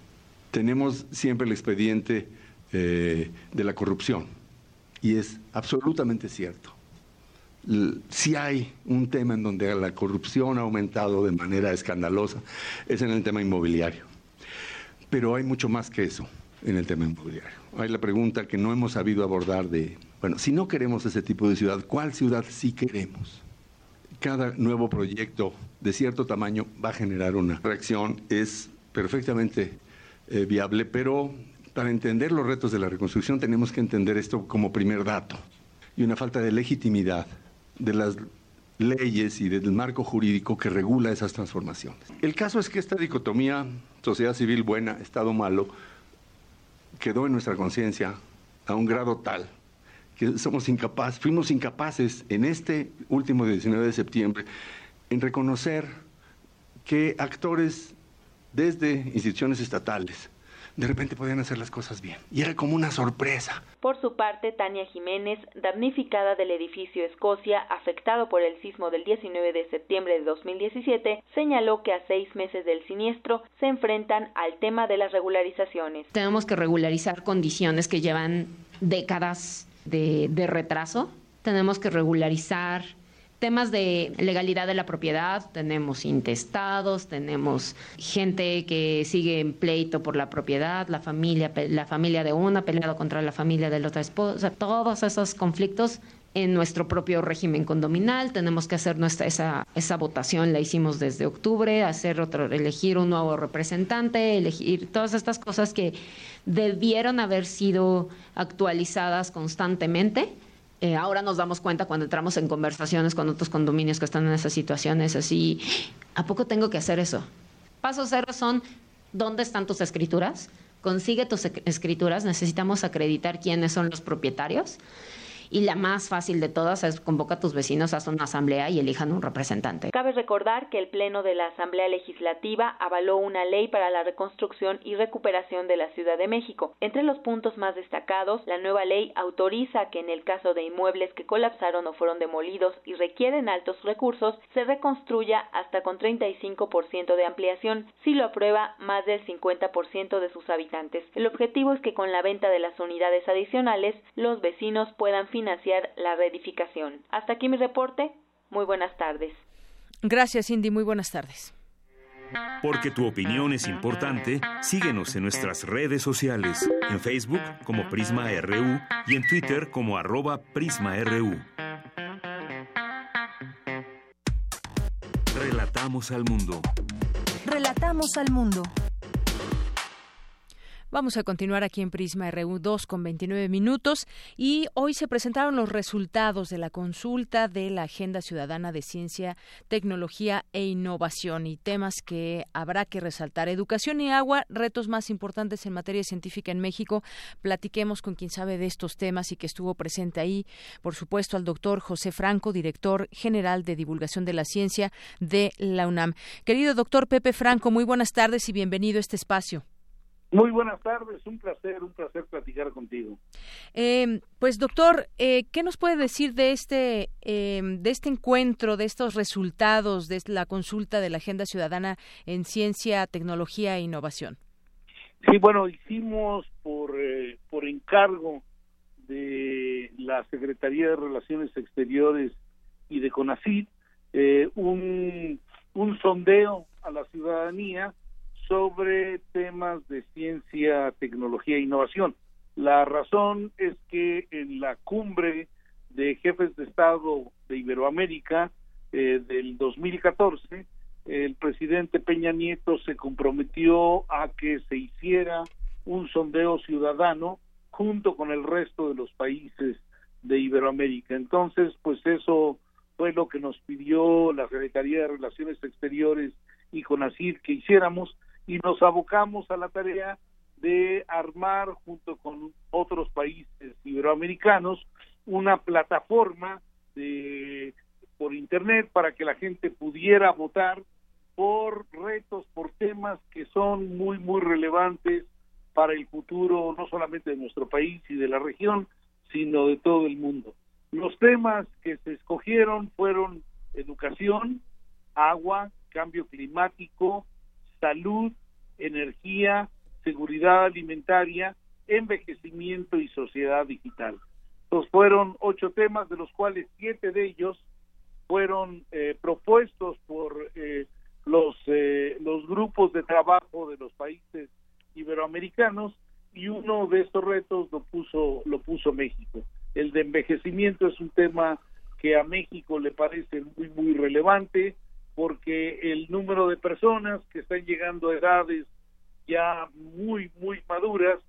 tenemos siempre el expediente eh, de la corrupción. Y es absolutamente cierto. Si hay un tema en donde la corrupción ha aumentado de manera escandalosa, es en el tema inmobiliario. Pero hay mucho más que eso en el tema inmobiliario. Hay la pregunta que no hemos sabido abordar de, bueno, si no queremos ese tipo de ciudad, ¿cuál ciudad sí queremos? Cada nuevo proyecto de cierto tamaño va a generar una reacción, es perfectamente eh, viable, pero para entender los retos de la reconstrucción tenemos que entender esto como primer dato y una falta de legitimidad de las leyes y del marco jurídico que regula esas transformaciones. El caso es que esta dicotomía sociedad civil buena, Estado malo, quedó en nuestra conciencia a un grado tal que somos incapaces, fuimos incapaces en este último 19 de septiembre en reconocer que actores desde instituciones estatales, de repente podían hacer las cosas bien. Y era como una sorpresa. Por su parte, Tania Jiménez, damnificada del edificio Escocia, afectado por el sismo del 19 de septiembre de 2017, señaló que a seis meses del siniestro se enfrentan al tema de las regularizaciones. Tenemos que regularizar condiciones que llevan décadas de, de retraso. Tenemos que regularizar temas de legalidad de la propiedad, tenemos intestados, tenemos gente que sigue en pleito por la propiedad, la familia, la familia de una peleado contra la familia de la otra esposa, todos esos conflictos en nuestro propio régimen condominal, tenemos que hacer nuestra esa, esa votación, la hicimos desde octubre, hacer otro, elegir un nuevo representante, elegir todas estas cosas que debieron haber sido actualizadas constantemente eh, ahora nos damos cuenta cuando entramos en conversaciones con otros condominios que están en esas situaciones así, ¿a poco tengo que hacer eso? Paso cero son, ¿dónde están tus escrituras? Consigue tus escrituras, necesitamos acreditar quiénes son los propietarios y la más fácil de todas es convoca a tus vecinos, haz una asamblea y elijan un representante. Cabe recordar que el Pleno de la Asamblea Legislativa avaló una ley para la reconstrucción y recuperación de la Ciudad de México. Entre los puntos más destacados, la nueva ley autoriza que en el caso de inmuebles que colapsaron o fueron demolidos y requieren altos recursos, se reconstruya hasta con 35% de ampliación, si lo aprueba más del 50% de sus habitantes. El objetivo es que con la venta de las unidades adicionales, los vecinos puedan financiar la reedificación. Hasta aquí mi reporte. Muy buenas tardes. Gracias, Cindy. Muy buenas tardes. Porque tu opinión es importante, síguenos en nuestras redes sociales, en Facebook como Prisma RU y en Twitter como arroba PrismaRU. Relatamos al mundo. Relatamos al mundo. Vamos a continuar aquí en Prisma RU2 con 29 minutos y hoy se presentaron los resultados de la consulta de la Agenda Ciudadana de Ciencia, Tecnología e Innovación y temas que habrá que resaltar. Educación y agua, retos más importantes en materia científica en México. Platiquemos con quien sabe de estos temas y que estuvo presente ahí, por supuesto, al doctor José Franco, director general de divulgación de la ciencia de la UNAM. Querido doctor Pepe Franco, muy buenas tardes y bienvenido a este espacio. Muy buenas tardes, un placer, un placer platicar contigo. Eh, pues doctor, eh, ¿qué nos puede decir de este eh, de este encuentro, de estos resultados de la consulta de la Agenda Ciudadana en Ciencia, Tecnología e Innovación? Sí, bueno, hicimos por por encargo de la Secretaría de Relaciones Exteriores y de CONACYT un un sondeo a la ciudadanía sobre temas de ciencia, tecnología e innovación. La razón es que en la cumbre de jefes de Estado de Iberoamérica eh, del 2014, el presidente Peña Nieto se comprometió a que se hiciera un sondeo ciudadano junto con el resto de los países de Iberoamérica. Entonces, pues eso fue lo que nos pidió la Secretaría de Relaciones Exteriores y CONACYT que hiciéramos y nos abocamos a la tarea de armar junto con otros países iberoamericanos una plataforma de por internet para que la gente pudiera votar por retos, por temas que son muy muy relevantes para el futuro no solamente de nuestro país y de la región, sino de todo el mundo. Los temas que se escogieron fueron educación, agua, cambio climático, salud, energía, seguridad alimentaria, envejecimiento y sociedad digital. Entonces fueron ocho temas, de los cuales siete de ellos fueron eh, propuestos por eh, los, eh, los grupos de trabajo de los países iberoamericanos y uno de estos retos lo puso, lo puso México. El de envejecimiento es un tema que a México le parece muy, muy relevante porque el número de personas que están llegando a edades ya muy, muy maduras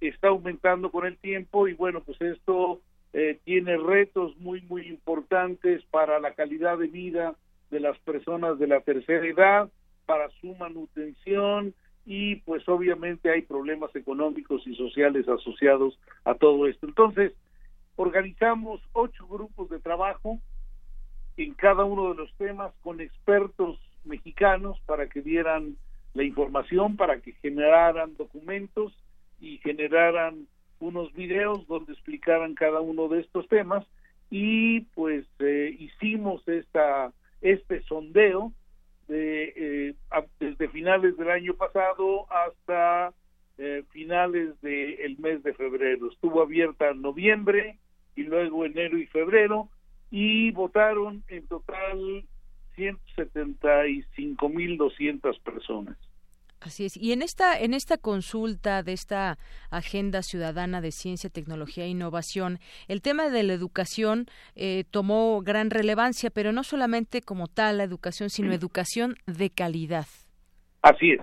está aumentando con el tiempo y bueno, pues esto eh, tiene retos muy, muy importantes para la calidad de vida de las personas de la tercera edad, para su manutención y pues obviamente hay problemas económicos y sociales asociados a todo esto. Entonces, organizamos ocho grupos de trabajo en cada uno de los temas con expertos mexicanos para que dieran la información, para que generaran documentos y generaran unos videos donde explicaran cada uno de estos temas y pues eh, hicimos esta este sondeo de, eh, desde finales del año pasado hasta eh, finales del mes de febrero. Estuvo abierta en noviembre y luego enero y febrero y votaron en total 175.200 personas. Así es. Y en esta en esta consulta de esta agenda ciudadana de ciencia, tecnología e innovación, el tema de la educación eh, tomó gran relevancia, pero no solamente como tal la educación, sino educación de calidad. Así es.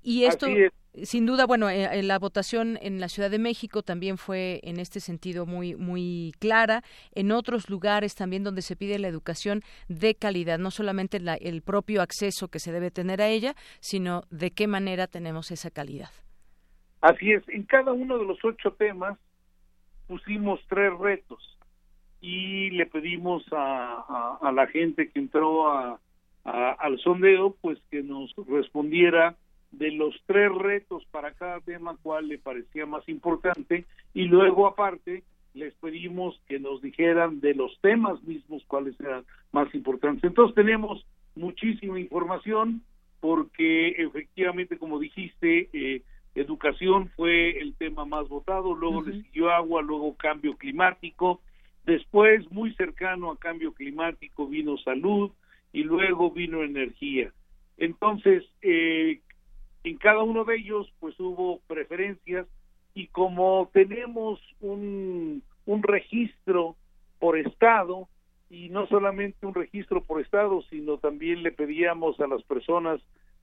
Y esto, sin duda, bueno, en eh, la votación en la Ciudad de México también fue en este sentido muy muy clara. En otros lugares también donde se pide la educación de calidad, no solamente el propio acceso que se debe tener a ella, sino de qué manera tenemos esa calidad. Así es. En cada uno de los ocho temas pusimos tres retos y le pedimos a, a, la gente que entró a, al sondeo, pues que nos respondiera de los tres retos para cada tema cuál le parecía más importante y luego aparte les pedimos que nos dijeran de los temas mismos cuáles eran más importantes. Entonces tenemos muchísima información porque efectivamente, como dijiste, eh, educación fue el tema más votado, luego le siguió agua, luego cambio climático, después muy cercano a cambio climático vino salud y luego vino energía. Entonces, eh, en cada uno de ellos pues hubo preferencias y como tenemos un, un registro por estado y no solamente un registro por estado, sino también le pedíamos a las personas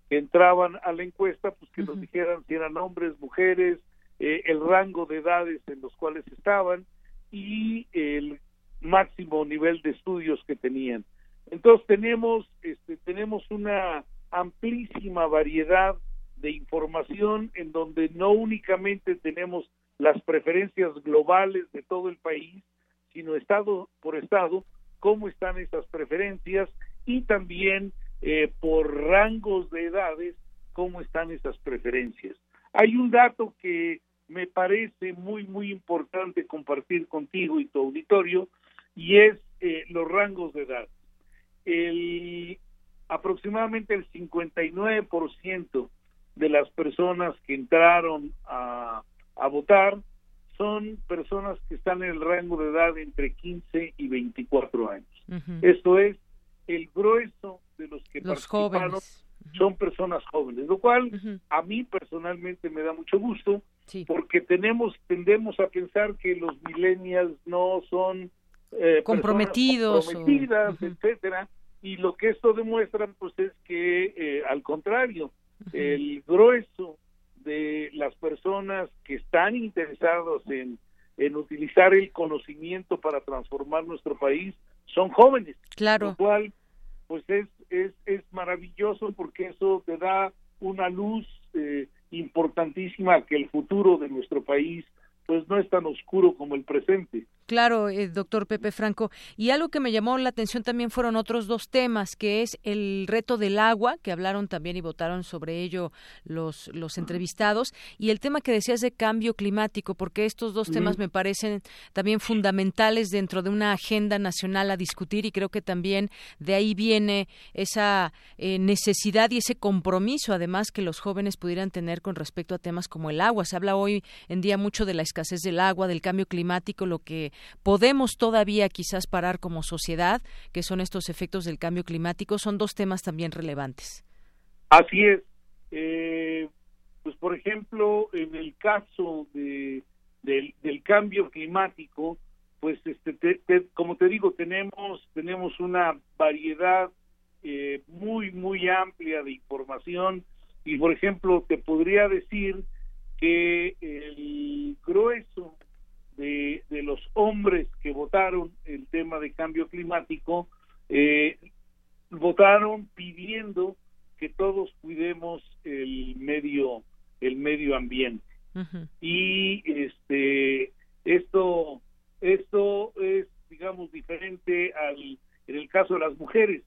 que entraban a la encuesta, pues que nos dijeran si eran hombres, mujeres, eh, el rango de edades en los cuales estaban y el máximo nivel de estudios que tenían. Entonces tenemos este, tenemos una amplísima variedad de información en donde no únicamente tenemos las preferencias globales de todo el país, sino estado por estado, cómo están esas preferencias y también eh, por rangos de edades, cómo están esas preferencias. Hay un dato que me parece muy, muy importante compartir contigo y tu auditorio, y es eh, los rangos de edad. El, aproximadamente el 59% de las personas que entraron a, a votar son personas que están en el rango de edad entre 15 y 24 años. Esto es, el grueso de los que participaron son personas jóvenes, lo cual a mí personalmente me da mucho gusto porque tenemos tendemos a pensar que los millennials no son eh, comprometidos, comprometidas, etcétera, y lo que esto demuestra pues es que eh, al contrario el grueso de las personas que están interesados en, en utilizar el conocimiento para transformar nuestro país son jóvenes. Claro. Lo cual, pues es, es, es maravilloso porque eso te da una luz eh, importantísima que el futuro de nuestro país pues no es tan oscuro como el presente. Claro, eh, doctor Pepe Franco. Y algo que me llamó la atención también fueron otros dos temas, que es el reto del agua, que hablaron también y votaron sobre ello los, los entrevistados, y el tema que decías de cambio climático, porque estos dos temas me parecen también fundamentales dentro de una agenda nacional a discutir y creo que también de ahí viene esa eh, necesidad y ese compromiso, además, que los jóvenes pudieran tener con respecto a temas como el agua. Se habla hoy en día mucho de la escasez del agua, del cambio climático, lo que podemos todavía quizás parar como sociedad, que son estos efectos del cambio climático, son dos temas también relevantes. Así es. Eh, pues por ejemplo, en el caso de, del, cambio climático, pues este, como te digo, tenemos tenemos una variedad eh, muy muy amplia de información y por ejemplo te podría decir que el grueso de, los hombres que votaron el tema de cambio climático, eh, votaron pidiendo que todos cuidemos el medio el medio ambiente. Y este esto esto es digamos diferente al en el caso de las mujeres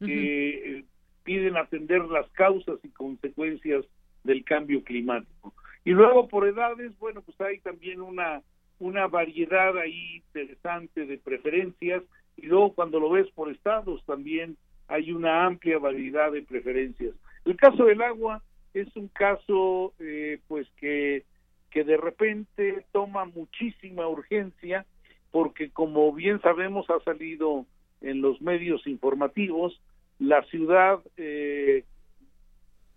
que eh, piden atender las causas y consecuencias del cambio climático. Y luego por edades bueno pues hay también una una variedad ahí interesante de preferencias y luego cuando lo ves por estados también hay una amplia variedad de preferencias. El caso del agua es un caso eh, pues que, que de repente toma muchísima urgencia porque como bien sabemos ha salido en los medios informativos la ciudad eh,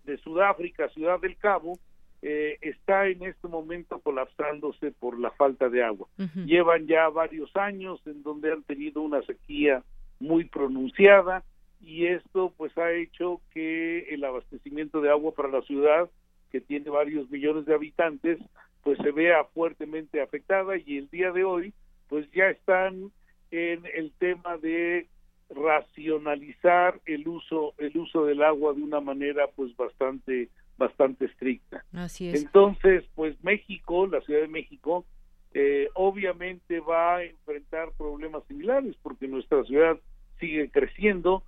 de Sudáfrica, Ciudad del Cabo, eh, está en este momento colapsándose por la falta de agua. Llevan ya varios años en donde han tenido una sequía muy pronunciada y esto pues ha hecho que el abastecimiento de agua para la ciudad que tiene varios millones de habitantes pues se vea fuertemente afectada y el día de hoy pues ya están en el tema de racionalizar el uso el uso del agua de una manera pues bastante bastante estricta. Así es. Entonces, pues México, la Ciudad de México, eh, obviamente va a enfrentar problemas similares porque nuestra ciudad sigue creciendo,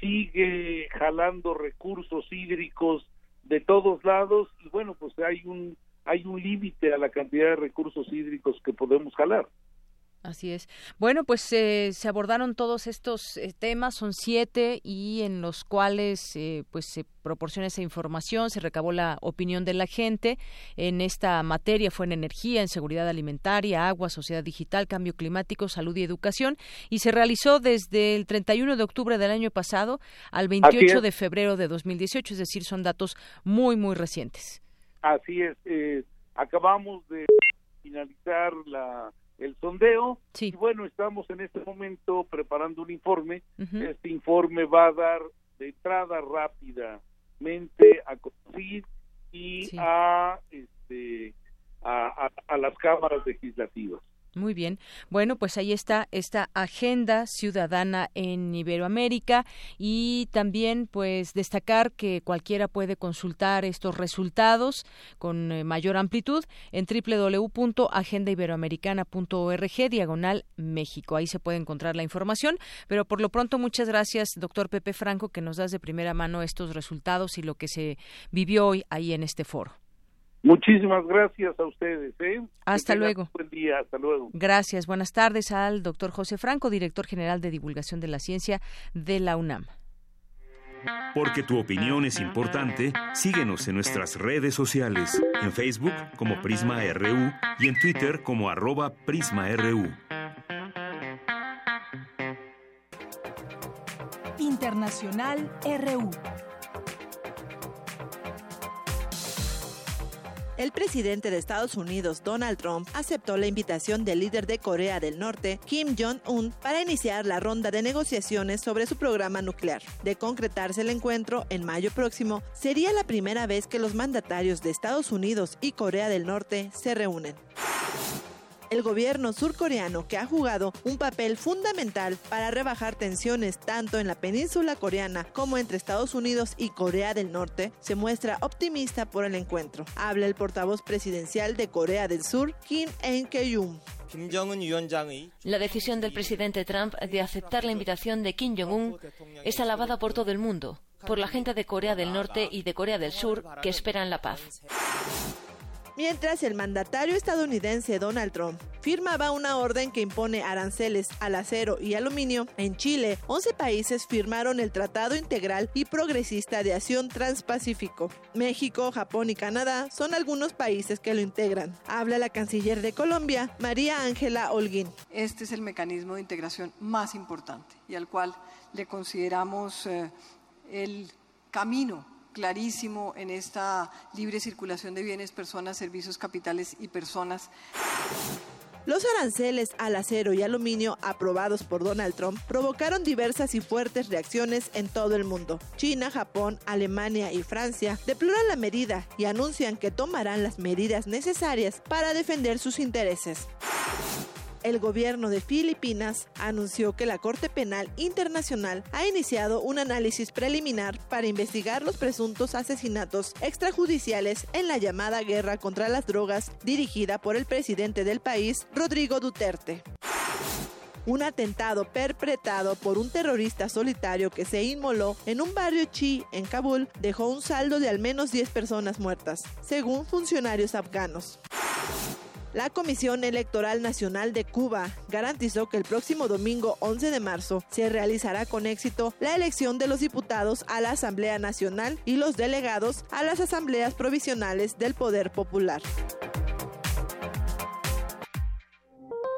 sigue jalando recursos hídricos de todos lados y bueno, pues hay un hay un límite a la cantidad de recursos hídricos que podemos jalar. Así es. Bueno, pues eh, se abordaron todos estos eh, temas, son siete, y en los cuales eh, pues se proporciona esa información, se recabó la opinión de la gente en esta materia, fue en energía, en seguridad alimentaria, agua, sociedad digital, cambio climático, salud y educación, y se realizó desde el 31 de octubre del año pasado al 28 de febrero de 2018, es decir, son datos muy, muy recientes. Así es, acabamos de finalizar la el sondeo. Y bueno estamos en este momento preparando un informe. Este informe va a dar de entrada rápida mente a CONACYT y a, este, a, a las cámaras legislativas. Muy bien. Bueno, pues ahí está esta agenda ciudadana en Iberoamérica y también pues destacar que cualquiera puede consultar estos resultados con eh, mayor amplitud en www.agendaiberoamericana.org diagonal México. Ahí se puede encontrar la información, pero por lo pronto muchas gracias, doctor Pepe Franco, que nos das de primera mano estos resultados y lo que se vivió hoy ahí en este foro. Muchísimas gracias a ustedes. ¿eh? Hasta luego. Buen día, hasta luego. Gracias. Buenas tardes al doctor José Franco, director general de divulgación de la ciencia de la UNAM. Porque tu opinión es importante, síguenos en nuestras redes sociales, en Facebook como Prisma RU y en Twitter como arroba PrismaRU. Internacional RU. El presidente de Estados Unidos, Donald Trump, aceptó la invitación del líder de Corea del Norte, Kim Jong-un, para iniciar la ronda de negociaciones sobre su programa nuclear. De concretarse el encuentro en mayo próximo, sería la primera vez que los mandatarios de Estados Unidos y Corea del Norte se reúnen el gobierno surcoreano que ha jugado un papel fundamental para rebajar tensiones tanto en la península coreana como entre Estados Unidos y Corea del Norte, se muestra optimista por el encuentro. Habla el portavoz presidencial de Corea del Sur, Kim En-keyum. La decisión del presidente Trump de aceptar la invitación de Kim Jong-un es alabada por todo el mundo, por la gente de Corea del Norte y de Corea del Sur que esperan la paz mientras el mandatario estadounidense Donald Trump firmaba una orden que impone aranceles al acero y aluminio, en Chile, 11 países firmaron el Tratado Integral y Progresista de Acción Transpacífico. México, Japón y Canadá son algunos países que lo integran. Habla la canciller de Colombia, María Ángela Holguín. Este es el mecanismo de integración más importante y al cual le consideramos eh, el camino clarísimo en esta libre circulación de bienes, personas, servicios, capitales y personas. Los aranceles al acero y aluminio aprobados por Donald Trump provocaron diversas y fuertes reacciones en todo el mundo. China, Japón, Alemania y Francia deploran la medida y anuncian que tomarán las medidas necesarias para defender sus intereses el gobierno de Filipinas anunció que la Corte Penal Internacional ha iniciado un análisis preliminar para investigar los presuntos asesinatos extrajudiciales en la llamada guerra contra las drogas dirigida por el presidente del país, Rodrigo Duterte. Un atentado perpetrado por un terrorista solitario que se inmoló en un barrio chi en Kabul dejó un saldo de al menos 10 personas muertas, según funcionarios afganos. La Comisión Electoral Nacional de Cuba garantizó que el próximo domingo 11 de marzo se realizará con éxito la elección de los diputados a la Asamblea Nacional y los delegados a las asambleas provisionales del Poder Popular.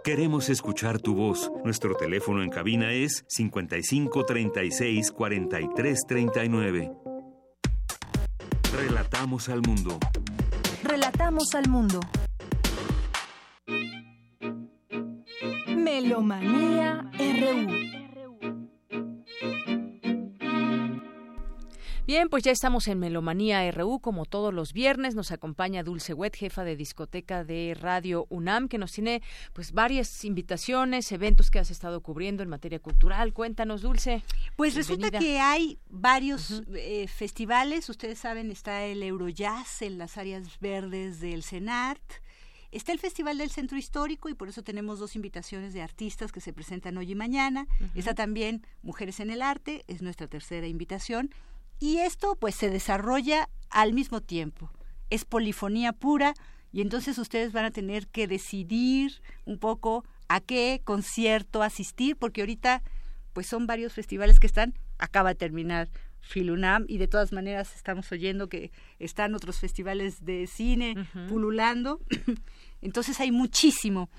Queremos escuchar tu voz. Nuestro teléfono en cabina es 55 36 43 39. Relatamos al mundo. Relatamos al mundo. Melomanía RU. Bien, pues ya estamos en Melomanía RU, como todos los viernes. Nos acompaña Dulce Wet, jefa de discoteca de Radio UNAM, que nos tiene pues varias invitaciones, eventos que has estado cubriendo en materia cultural. Cuéntanos, Dulce. Pues resulta que hay varios eh, festivales. Ustedes saben, está el Eurojazz en las áreas verdes del CENART. Está el Festival del Centro Histórico y por eso tenemos dos invitaciones de artistas que se presentan hoy y mañana. Está también Mujeres en el Arte, es nuestra tercera invitación. Y esto pues se desarrolla al mismo tiempo. Es polifonía pura y entonces ustedes van a tener que decidir un poco a qué concierto asistir porque ahorita pues son varios festivales que están, acaba de terminar Filunam y de todas maneras estamos oyendo que están otros festivales de cine pululando. [CLEARS THROAT] Entonces hay muchísimo.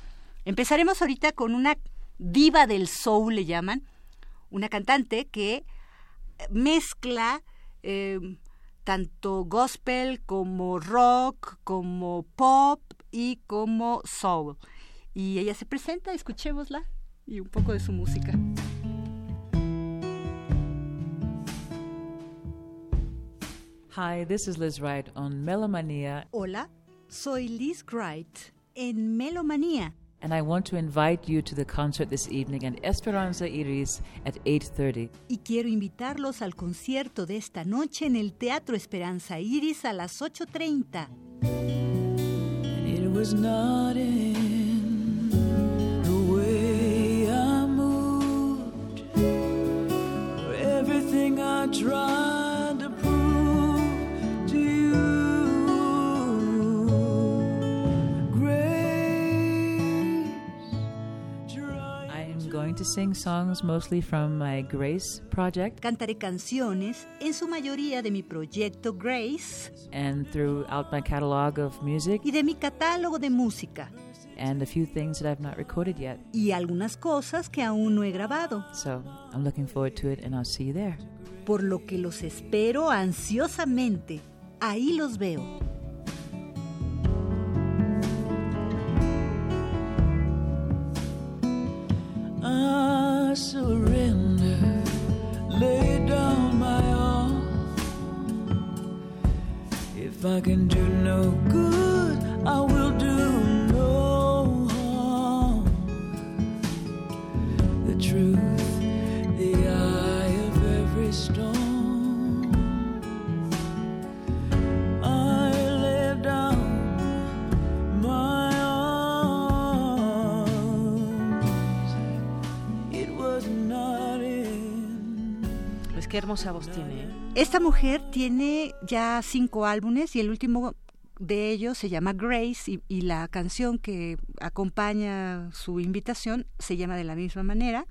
Empezaremos ahorita con una diva del soul, le llaman, una cantante que mezcla eh, tanto gospel como rock, como pop y como soul. Y ella se presenta, escuchémosla y un poco de su música. Hi, this is Liz Wright on Melomania. Hola, soy Liz Wright en Melomanía. And I want to invite you to the concert this evening in Esperanza Iris at 8:30. Y quiero invitarlos al concierto de esta noche en el Teatro Esperanza Iris a las 8:30. And it was not in the way I moved everything I tried going to sing songs mostly from my Grace project Cantaré canciones, en su mayoría de mi proyecto Grace and throughout my catalog of music y de mi catálogo de música and a few things that I've not recorded yet. y algunas cosas que aún no he grabado, So I'm looking forward to it and I'll see you there. por lo que los espero ansiosamente. Ahí los veo. I surrender, lay down my all. If I can do no good, I will do no harm. The truth, the eye of every storm. Qué hermosa voz tiene. ¿eh? Esta mujer tiene ya cinco álbumes y el último de ellos se llama Grace y, y la canción que acompaña su invitación se llama de la misma manera.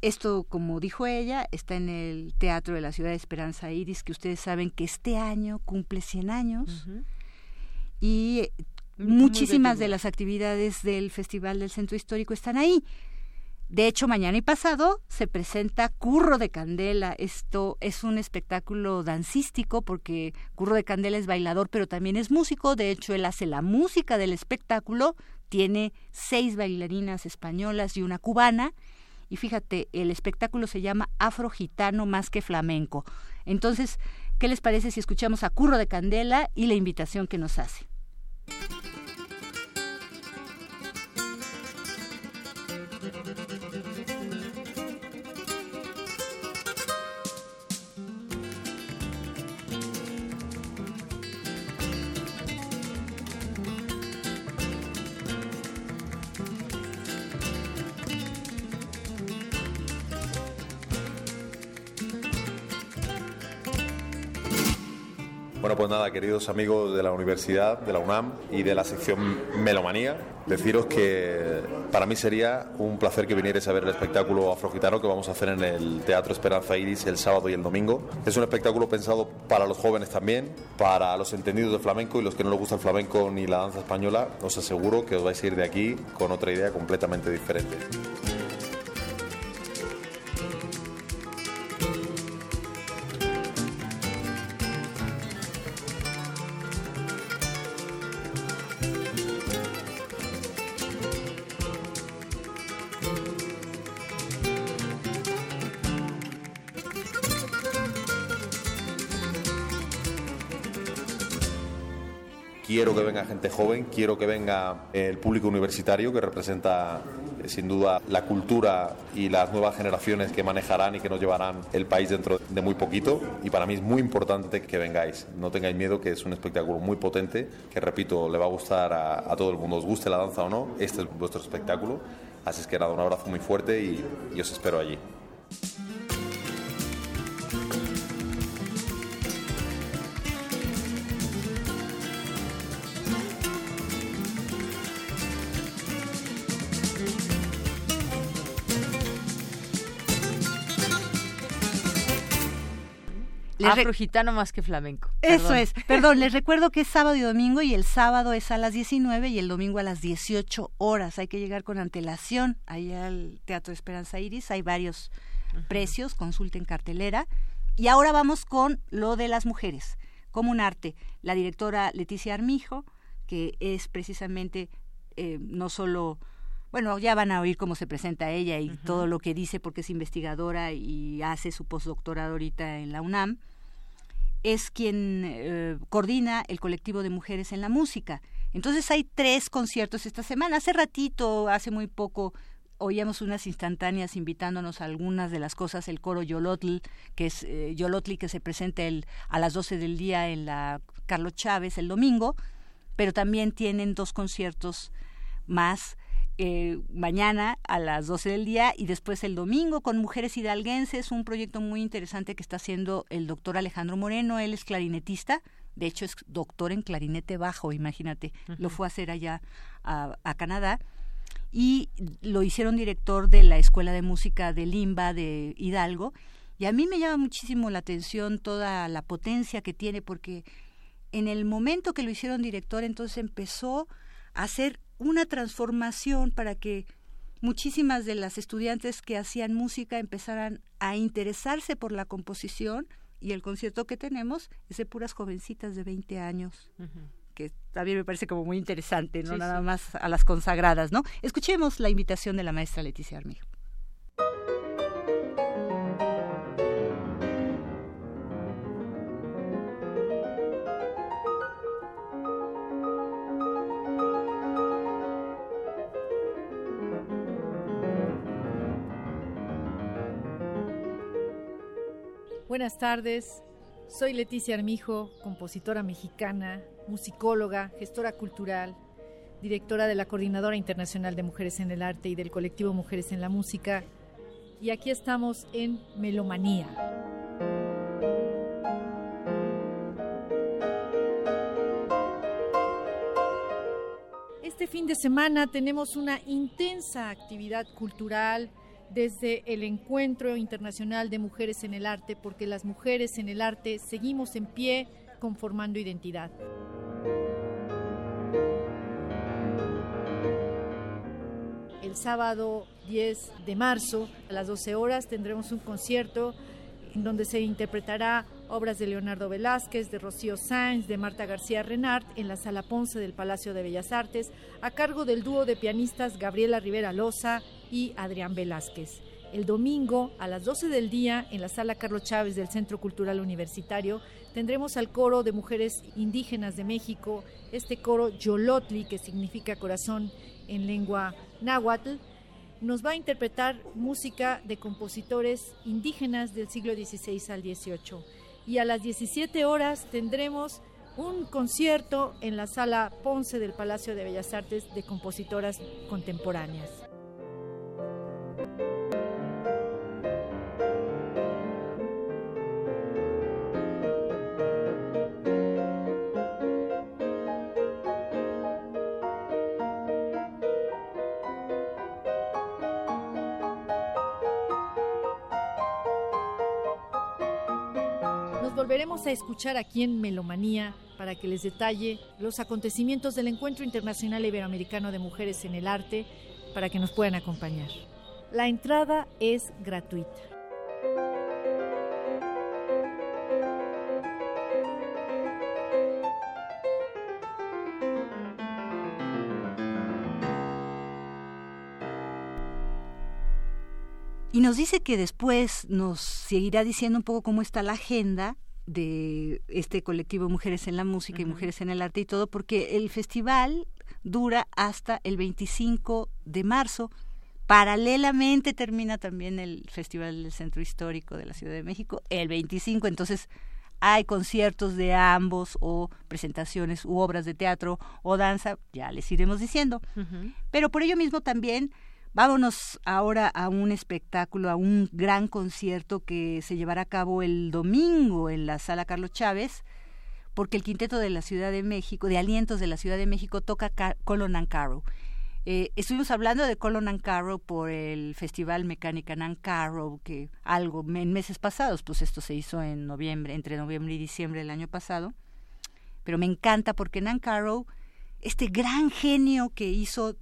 Esto, como dijo ella, está en el Teatro de la Ciudad de Esperanza Iris, que ustedes saben que este año cumple 100 años. Y muchísimas de las actividades del Festival del Centro Histórico están ahí. De hecho, mañana y pasado se presenta Curro de Candela. Esto es un espectáculo dancístico porque Curro de Candela es bailador, pero también es músico. De hecho, él hace la música del espectáculo. Tiene seis bailarinas españolas y una cubana. Y fíjate, el espectáculo se llama Afro Gitano más que flamenco. Entonces, ¿qué les parece si escuchamos a Curro de Candela y la invitación que nos hace? Pues nada, queridos amigos de la universidad, de la UNAM y de la sección Melomanía, deciros que para mí sería un placer que vinierais a ver el espectáculo afrogitano que vamos a hacer en el Teatro Esperanza Iris el sábado y el domingo. Es un espectáculo pensado para los jóvenes también, para los entendidos del flamenco y los que no les gusta el flamenco ni la danza española, os aseguro que os vais a ir de aquí con otra idea completamente diferente. Quiero que venga gente joven, quiero que venga el público universitario que representa eh, sin duda la cultura y las nuevas generaciones que manejarán y que nos llevarán el país dentro de muy poquito. Y para mí es muy importante que vengáis. No tengáis miedo, que es un espectáculo muy potente, que repito, le va a gustar a, todo el mundo. Os guste la danza o no, este es vuestro espectáculo. Así es que nada, un abrazo muy fuerte y os espero allí. Les re- Afro gitano más que flamenco. Eso Perdón. es. Perdón, les [LAUGHS] recuerdo que es sábado y domingo y el sábado es a las 19 y el domingo a las 18 horas. Hay que llegar con antelación allá al Teatro Esperanza Iris. Hay varios precios, consulten cartelera. Y ahora vamos con lo de las mujeres, como un arte. La directora Leticia Armijo, que es precisamente eh, no solo... Bueno, ya van a oír cómo se presenta ella y todo lo que dice porque es investigadora y hace su postdoctorado ahorita en la UNAM es quien eh, coordina el colectivo de mujeres en la música. Entonces hay tres conciertos esta semana. Hace ratito, hace muy poco, oíamos unas instantáneas invitándonos a algunas de las cosas, el coro Yolotl, que es eh, Yolotli, que se presenta el, a las 12 del día en la Carlos Chávez el domingo, pero también tienen dos conciertos más eh, mañana a las 12 del día y después el domingo con Mujeres Hidalguenses, un proyecto muy interesante que está haciendo el doctor Alejandro Moreno, él es clarinetista, de hecho es doctor en clarinete bajo, imagínate, lo fue a hacer allá a, a Canadá y lo hicieron director de la Escuela de Música de Limba de Hidalgo. Y a mí me llama muchísimo la atención toda la potencia que tiene, porque en el momento que lo hicieron director, entonces empezó a hacer una transformación para que muchísimas de las estudiantes que hacían música empezaran a interesarse por la composición y el concierto que tenemos es de puras jovencitas de 20 años que también me parece como muy interesante, no nada más a las consagradas, ¿no? Escuchemos la invitación de la maestra Leticia Armijo. Buenas tardes, soy Leticia Armijo, compositora mexicana, musicóloga, gestora cultural, directora de la Coordinadora Internacional de Mujeres en el Arte y del colectivo Mujeres en la Música. Y aquí estamos en Melomanía. Este fin de semana tenemos una intensa actividad cultural desde el Encuentro Internacional de Mujeres en el Arte, porque las mujeres en el arte seguimos en pie conformando identidad. El sábado 10 de marzo a las 12 horas tendremos un concierto en donde se interpretará obras de Leonardo Velázquez, de Rocío Sáenz, de Marta García Renart en la Sala Ponce del Palacio de Bellas Artes, a cargo del dúo de pianistas Gabriela Rivera Loza y Adrián Velázquez. El domingo a las 12 del día en la Sala Carlos Chávez del Centro Cultural Universitario tendremos al coro de mujeres indígenas de México, este coro Yolotli, que significa corazón en lengua náhuatl, nos va a interpretar música de compositores indígenas del siglo XVI al XVIII. Y a las 17 horas tendremos un concierto en la sala Ponce del Palacio de Bellas Artes de compositoras contemporáneas. A escuchar aquí en Melomanía para que les detalle los acontecimientos del Encuentro Internacional Iberoamericano de Mujeres en el Arte para que nos puedan acompañar. La entrada es gratuita. Y nos dice que después nos seguirá diciendo un poco cómo está la agenda de este colectivo Mujeres en la Música y Mujeres en el Arte y todo, porque el festival dura hasta el 25 de marzo. Paralelamente termina también el Festival del Centro Histórico de la Ciudad de México el 25, entonces hay conciertos de ambos o presentaciones u obras de teatro o danza, ya les iremos diciendo. Pero por ello mismo también Vámonos ahora a un espectáculo, a un gran concierto que se llevará a cabo el domingo en la Sala Carlos Chávez, porque el Quinteto de la Ciudad de México, de Alientos de la Ciudad de México, toca Colon and Carrow. Eh, estuvimos hablando de Colon and Carrow por el Festival Mecánica and Carrow, que algo en meses pasados, pues esto se hizo en noviembre, entre noviembre y diciembre del año pasado. Pero me encanta porque Nan Carrow, este gran genio que hizo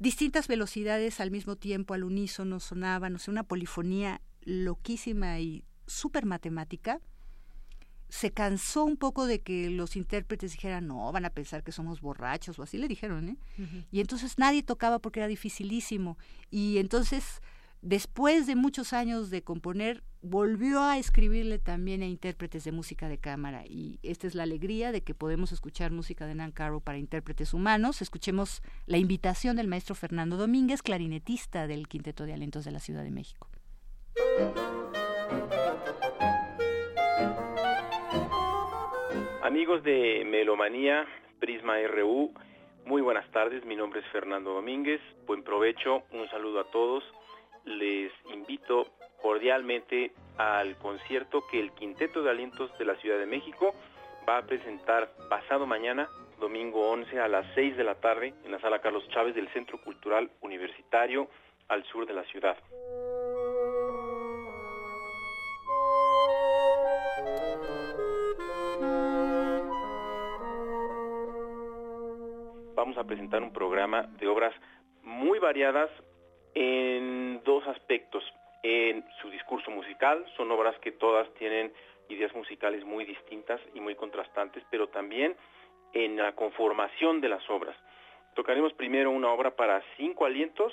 distintas velocidades al mismo tiempo, al unísono, sonaban, o sea, una polifonía loquísima y súper matemática. Se cansó un poco de que los intérpretes dijeran, no, van a pensar que somos borrachos, o así le dijeron, ¿eh? Y entonces nadie tocaba porque era dificilísimo. Y entonces después de muchos años de componer, volvió a escribirle también a intérpretes de música de cámara. Y esta es la alegría de que podemos escuchar música de Nan Caro para intérpretes humanos. Escuchemos la invitación del maestro Fernando Domínguez, clarinetista del Quinteto de Alientos de la Ciudad de México. Amigos de Melomanía, Prisma RU, muy buenas tardes, mi nombre es Fernando Domínguez, buen provecho, un saludo a todos, les invito cordialmente al concierto que el Quinteto de Alientos de la Ciudad de México va a presentar pasado mañana, domingo 11 a las 6 de la tarde, en la sala Carlos Chávez del Centro Cultural Universitario al sur de la ciudad. Vamos a presentar un programa de obras muy variadas en dos aspectos. En su discurso musical, son obras que todas tienen ideas musicales muy distintas y muy contrastantes, pero también en la conformación de las obras. Tocaremos primero una obra para cinco alientos,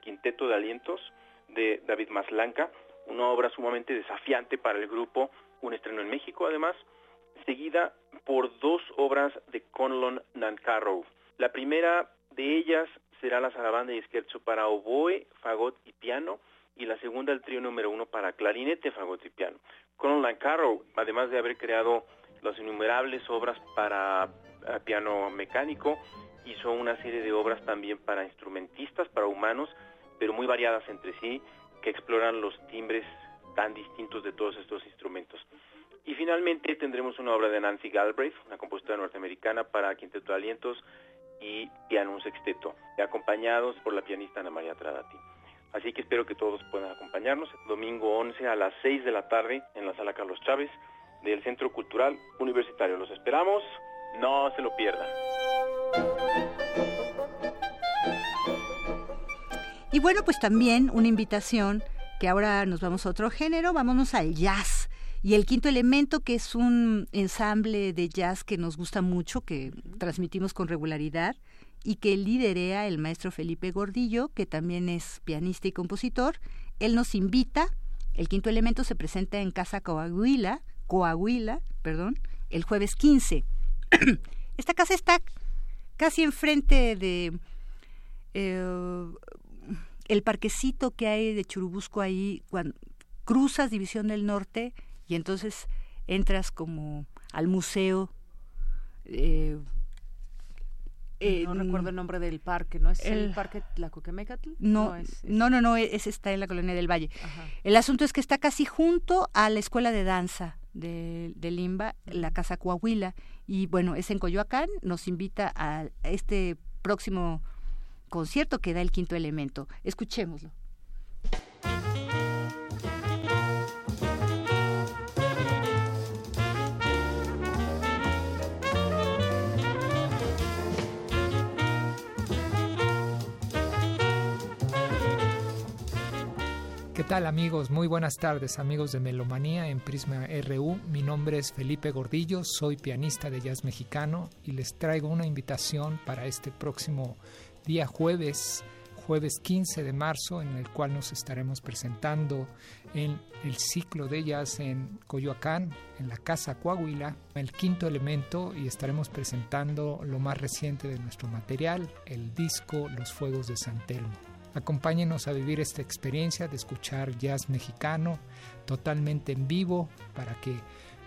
Quinteto de Alientos, de David Maslanca, una obra sumamente desafiante para el grupo, un estreno en México además, seguida por dos obras de Conlon Nancarrow. La primera de ellas será la zarabanda y scherzo para oboe, fagot y piano, y la segunda el trío número uno para clarinete, fagot y piano. Conlon Nancarrow, además de haber creado las innumerables obras para eh, piano mecánico, hizo una serie de obras también para instrumentistas, para humanos, pero muy variadas entre sí, que exploran los timbres tan distintos de todos estos instrumentos. Y finalmente tendremos una obra de Nancy Galbraith, una compositora norteamericana para quinteto de alientos y piano un sexteto, acompañados por la pianista Ana María Tradati. Así que espero que todos puedan acompañarnos domingo 11 a las 6 de la tarde en la sala Carlos Chávez del Centro Cultural Universitario. Los esperamos, no se lo pierdan. Y bueno, pues también una invitación que ahora nos vamos a otro género, vámonos al jazz. Y el quinto elemento, que es un ensamble de jazz que nos gusta mucho, que transmitimos con regularidad y que liderea el maestro Felipe Gordillo, que también es pianista y compositor. Él nos invita, el quinto elemento se presenta en Casa Coahuila, Coahuila, perdón, el jueves 15. [CLEARS THROAT] Esta casa está casi enfrente de eh, el parquecito que hay de Churubusco ahí, cuando cruzas División del Norte y entonces entras como al museo. Eh, no recuerdo el nombre del parque, ¿no es el, parque Tlacoquemecatl? No, no, es, no, no, no, ese está en la colonia del Valle. El asunto es que está casi junto a la escuela de danza de, de Limba, la Casa Coahuila, y bueno, es en Coyoacán, nos invita a este próximo concierto que da el quinto elemento. Escuchémoslo. Tal amigos? Muy buenas tardes amigos de Melomanía en Prisma RU. Mi nombre es Felipe Gordillo, soy pianista de jazz mexicano y les traigo una invitación para este próximo día jueves, jueves 15 de marzo, en el cual nos estaremos presentando en el ciclo de jazz en Coyoacán, en la Casa Coahuila, el quinto elemento, y estaremos presentando lo más reciente de nuestro material, el disco Los Fuegos de San Telmo. Acompáñenos a vivir esta experiencia de escuchar jazz mexicano totalmente en vivo para que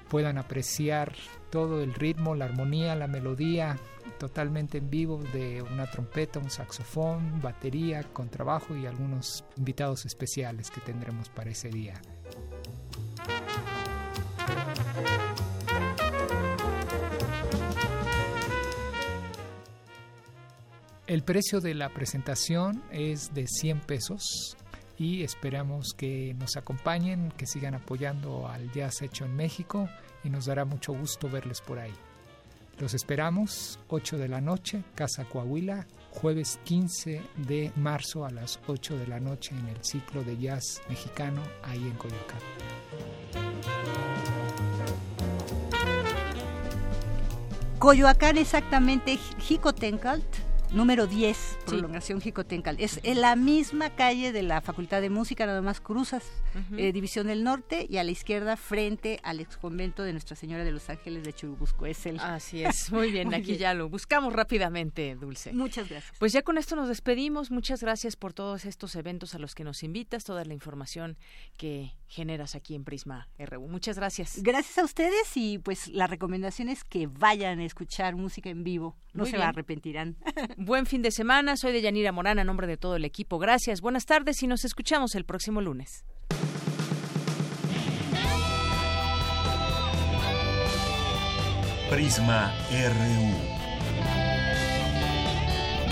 puedan apreciar todo el ritmo, la armonía, la melodía totalmente en vivo de una trompeta, un saxofón, batería, contrabajo y algunos invitados especiales que tendremos para ese día. El precio de la presentación es de 100 pesos y esperamos que nos acompañen, que sigan apoyando al jazz hecho en México y nos dará mucho gusto verles por ahí. Los esperamos 8 de la noche, Casa Coahuila, jueves 15 de marzo a las 8 de la noche en el ciclo de jazz mexicano ahí en Coyoacán. Coyoacán exactamente, Jicotencalt, número 10, prolongación Jicotencal. Es en la misma calle de la Facultad de Música, nada más cruzas eh, División del Norte y a la izquierda frente al ex convento de Nuestra Señora de los Ángeles de Churubusco. Es el... Así es, muy bien, [LAUGHS] aquí ya lo buscamos rápidamente, Dulce. Muchas gracias. Pues ya con esto nos despedimos. Muchas gracias por todos estos eventos a los que nos invitas, toda la información que generas aquí en Prisma RU. Muchas gracias. Gracias a ustedes y pues la recomendación es que vayan a escuchar música en vivo. No se arrepentirán. [LAUGHS] Buen fin de semana. Soy de Yanira Morán a nombre de todo el equipo. Gracias. Buenas tardes y nos escuchamos el próximo lunes. Prisma RU.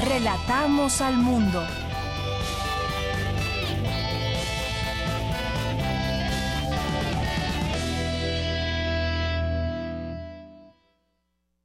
Relatamos al mundo.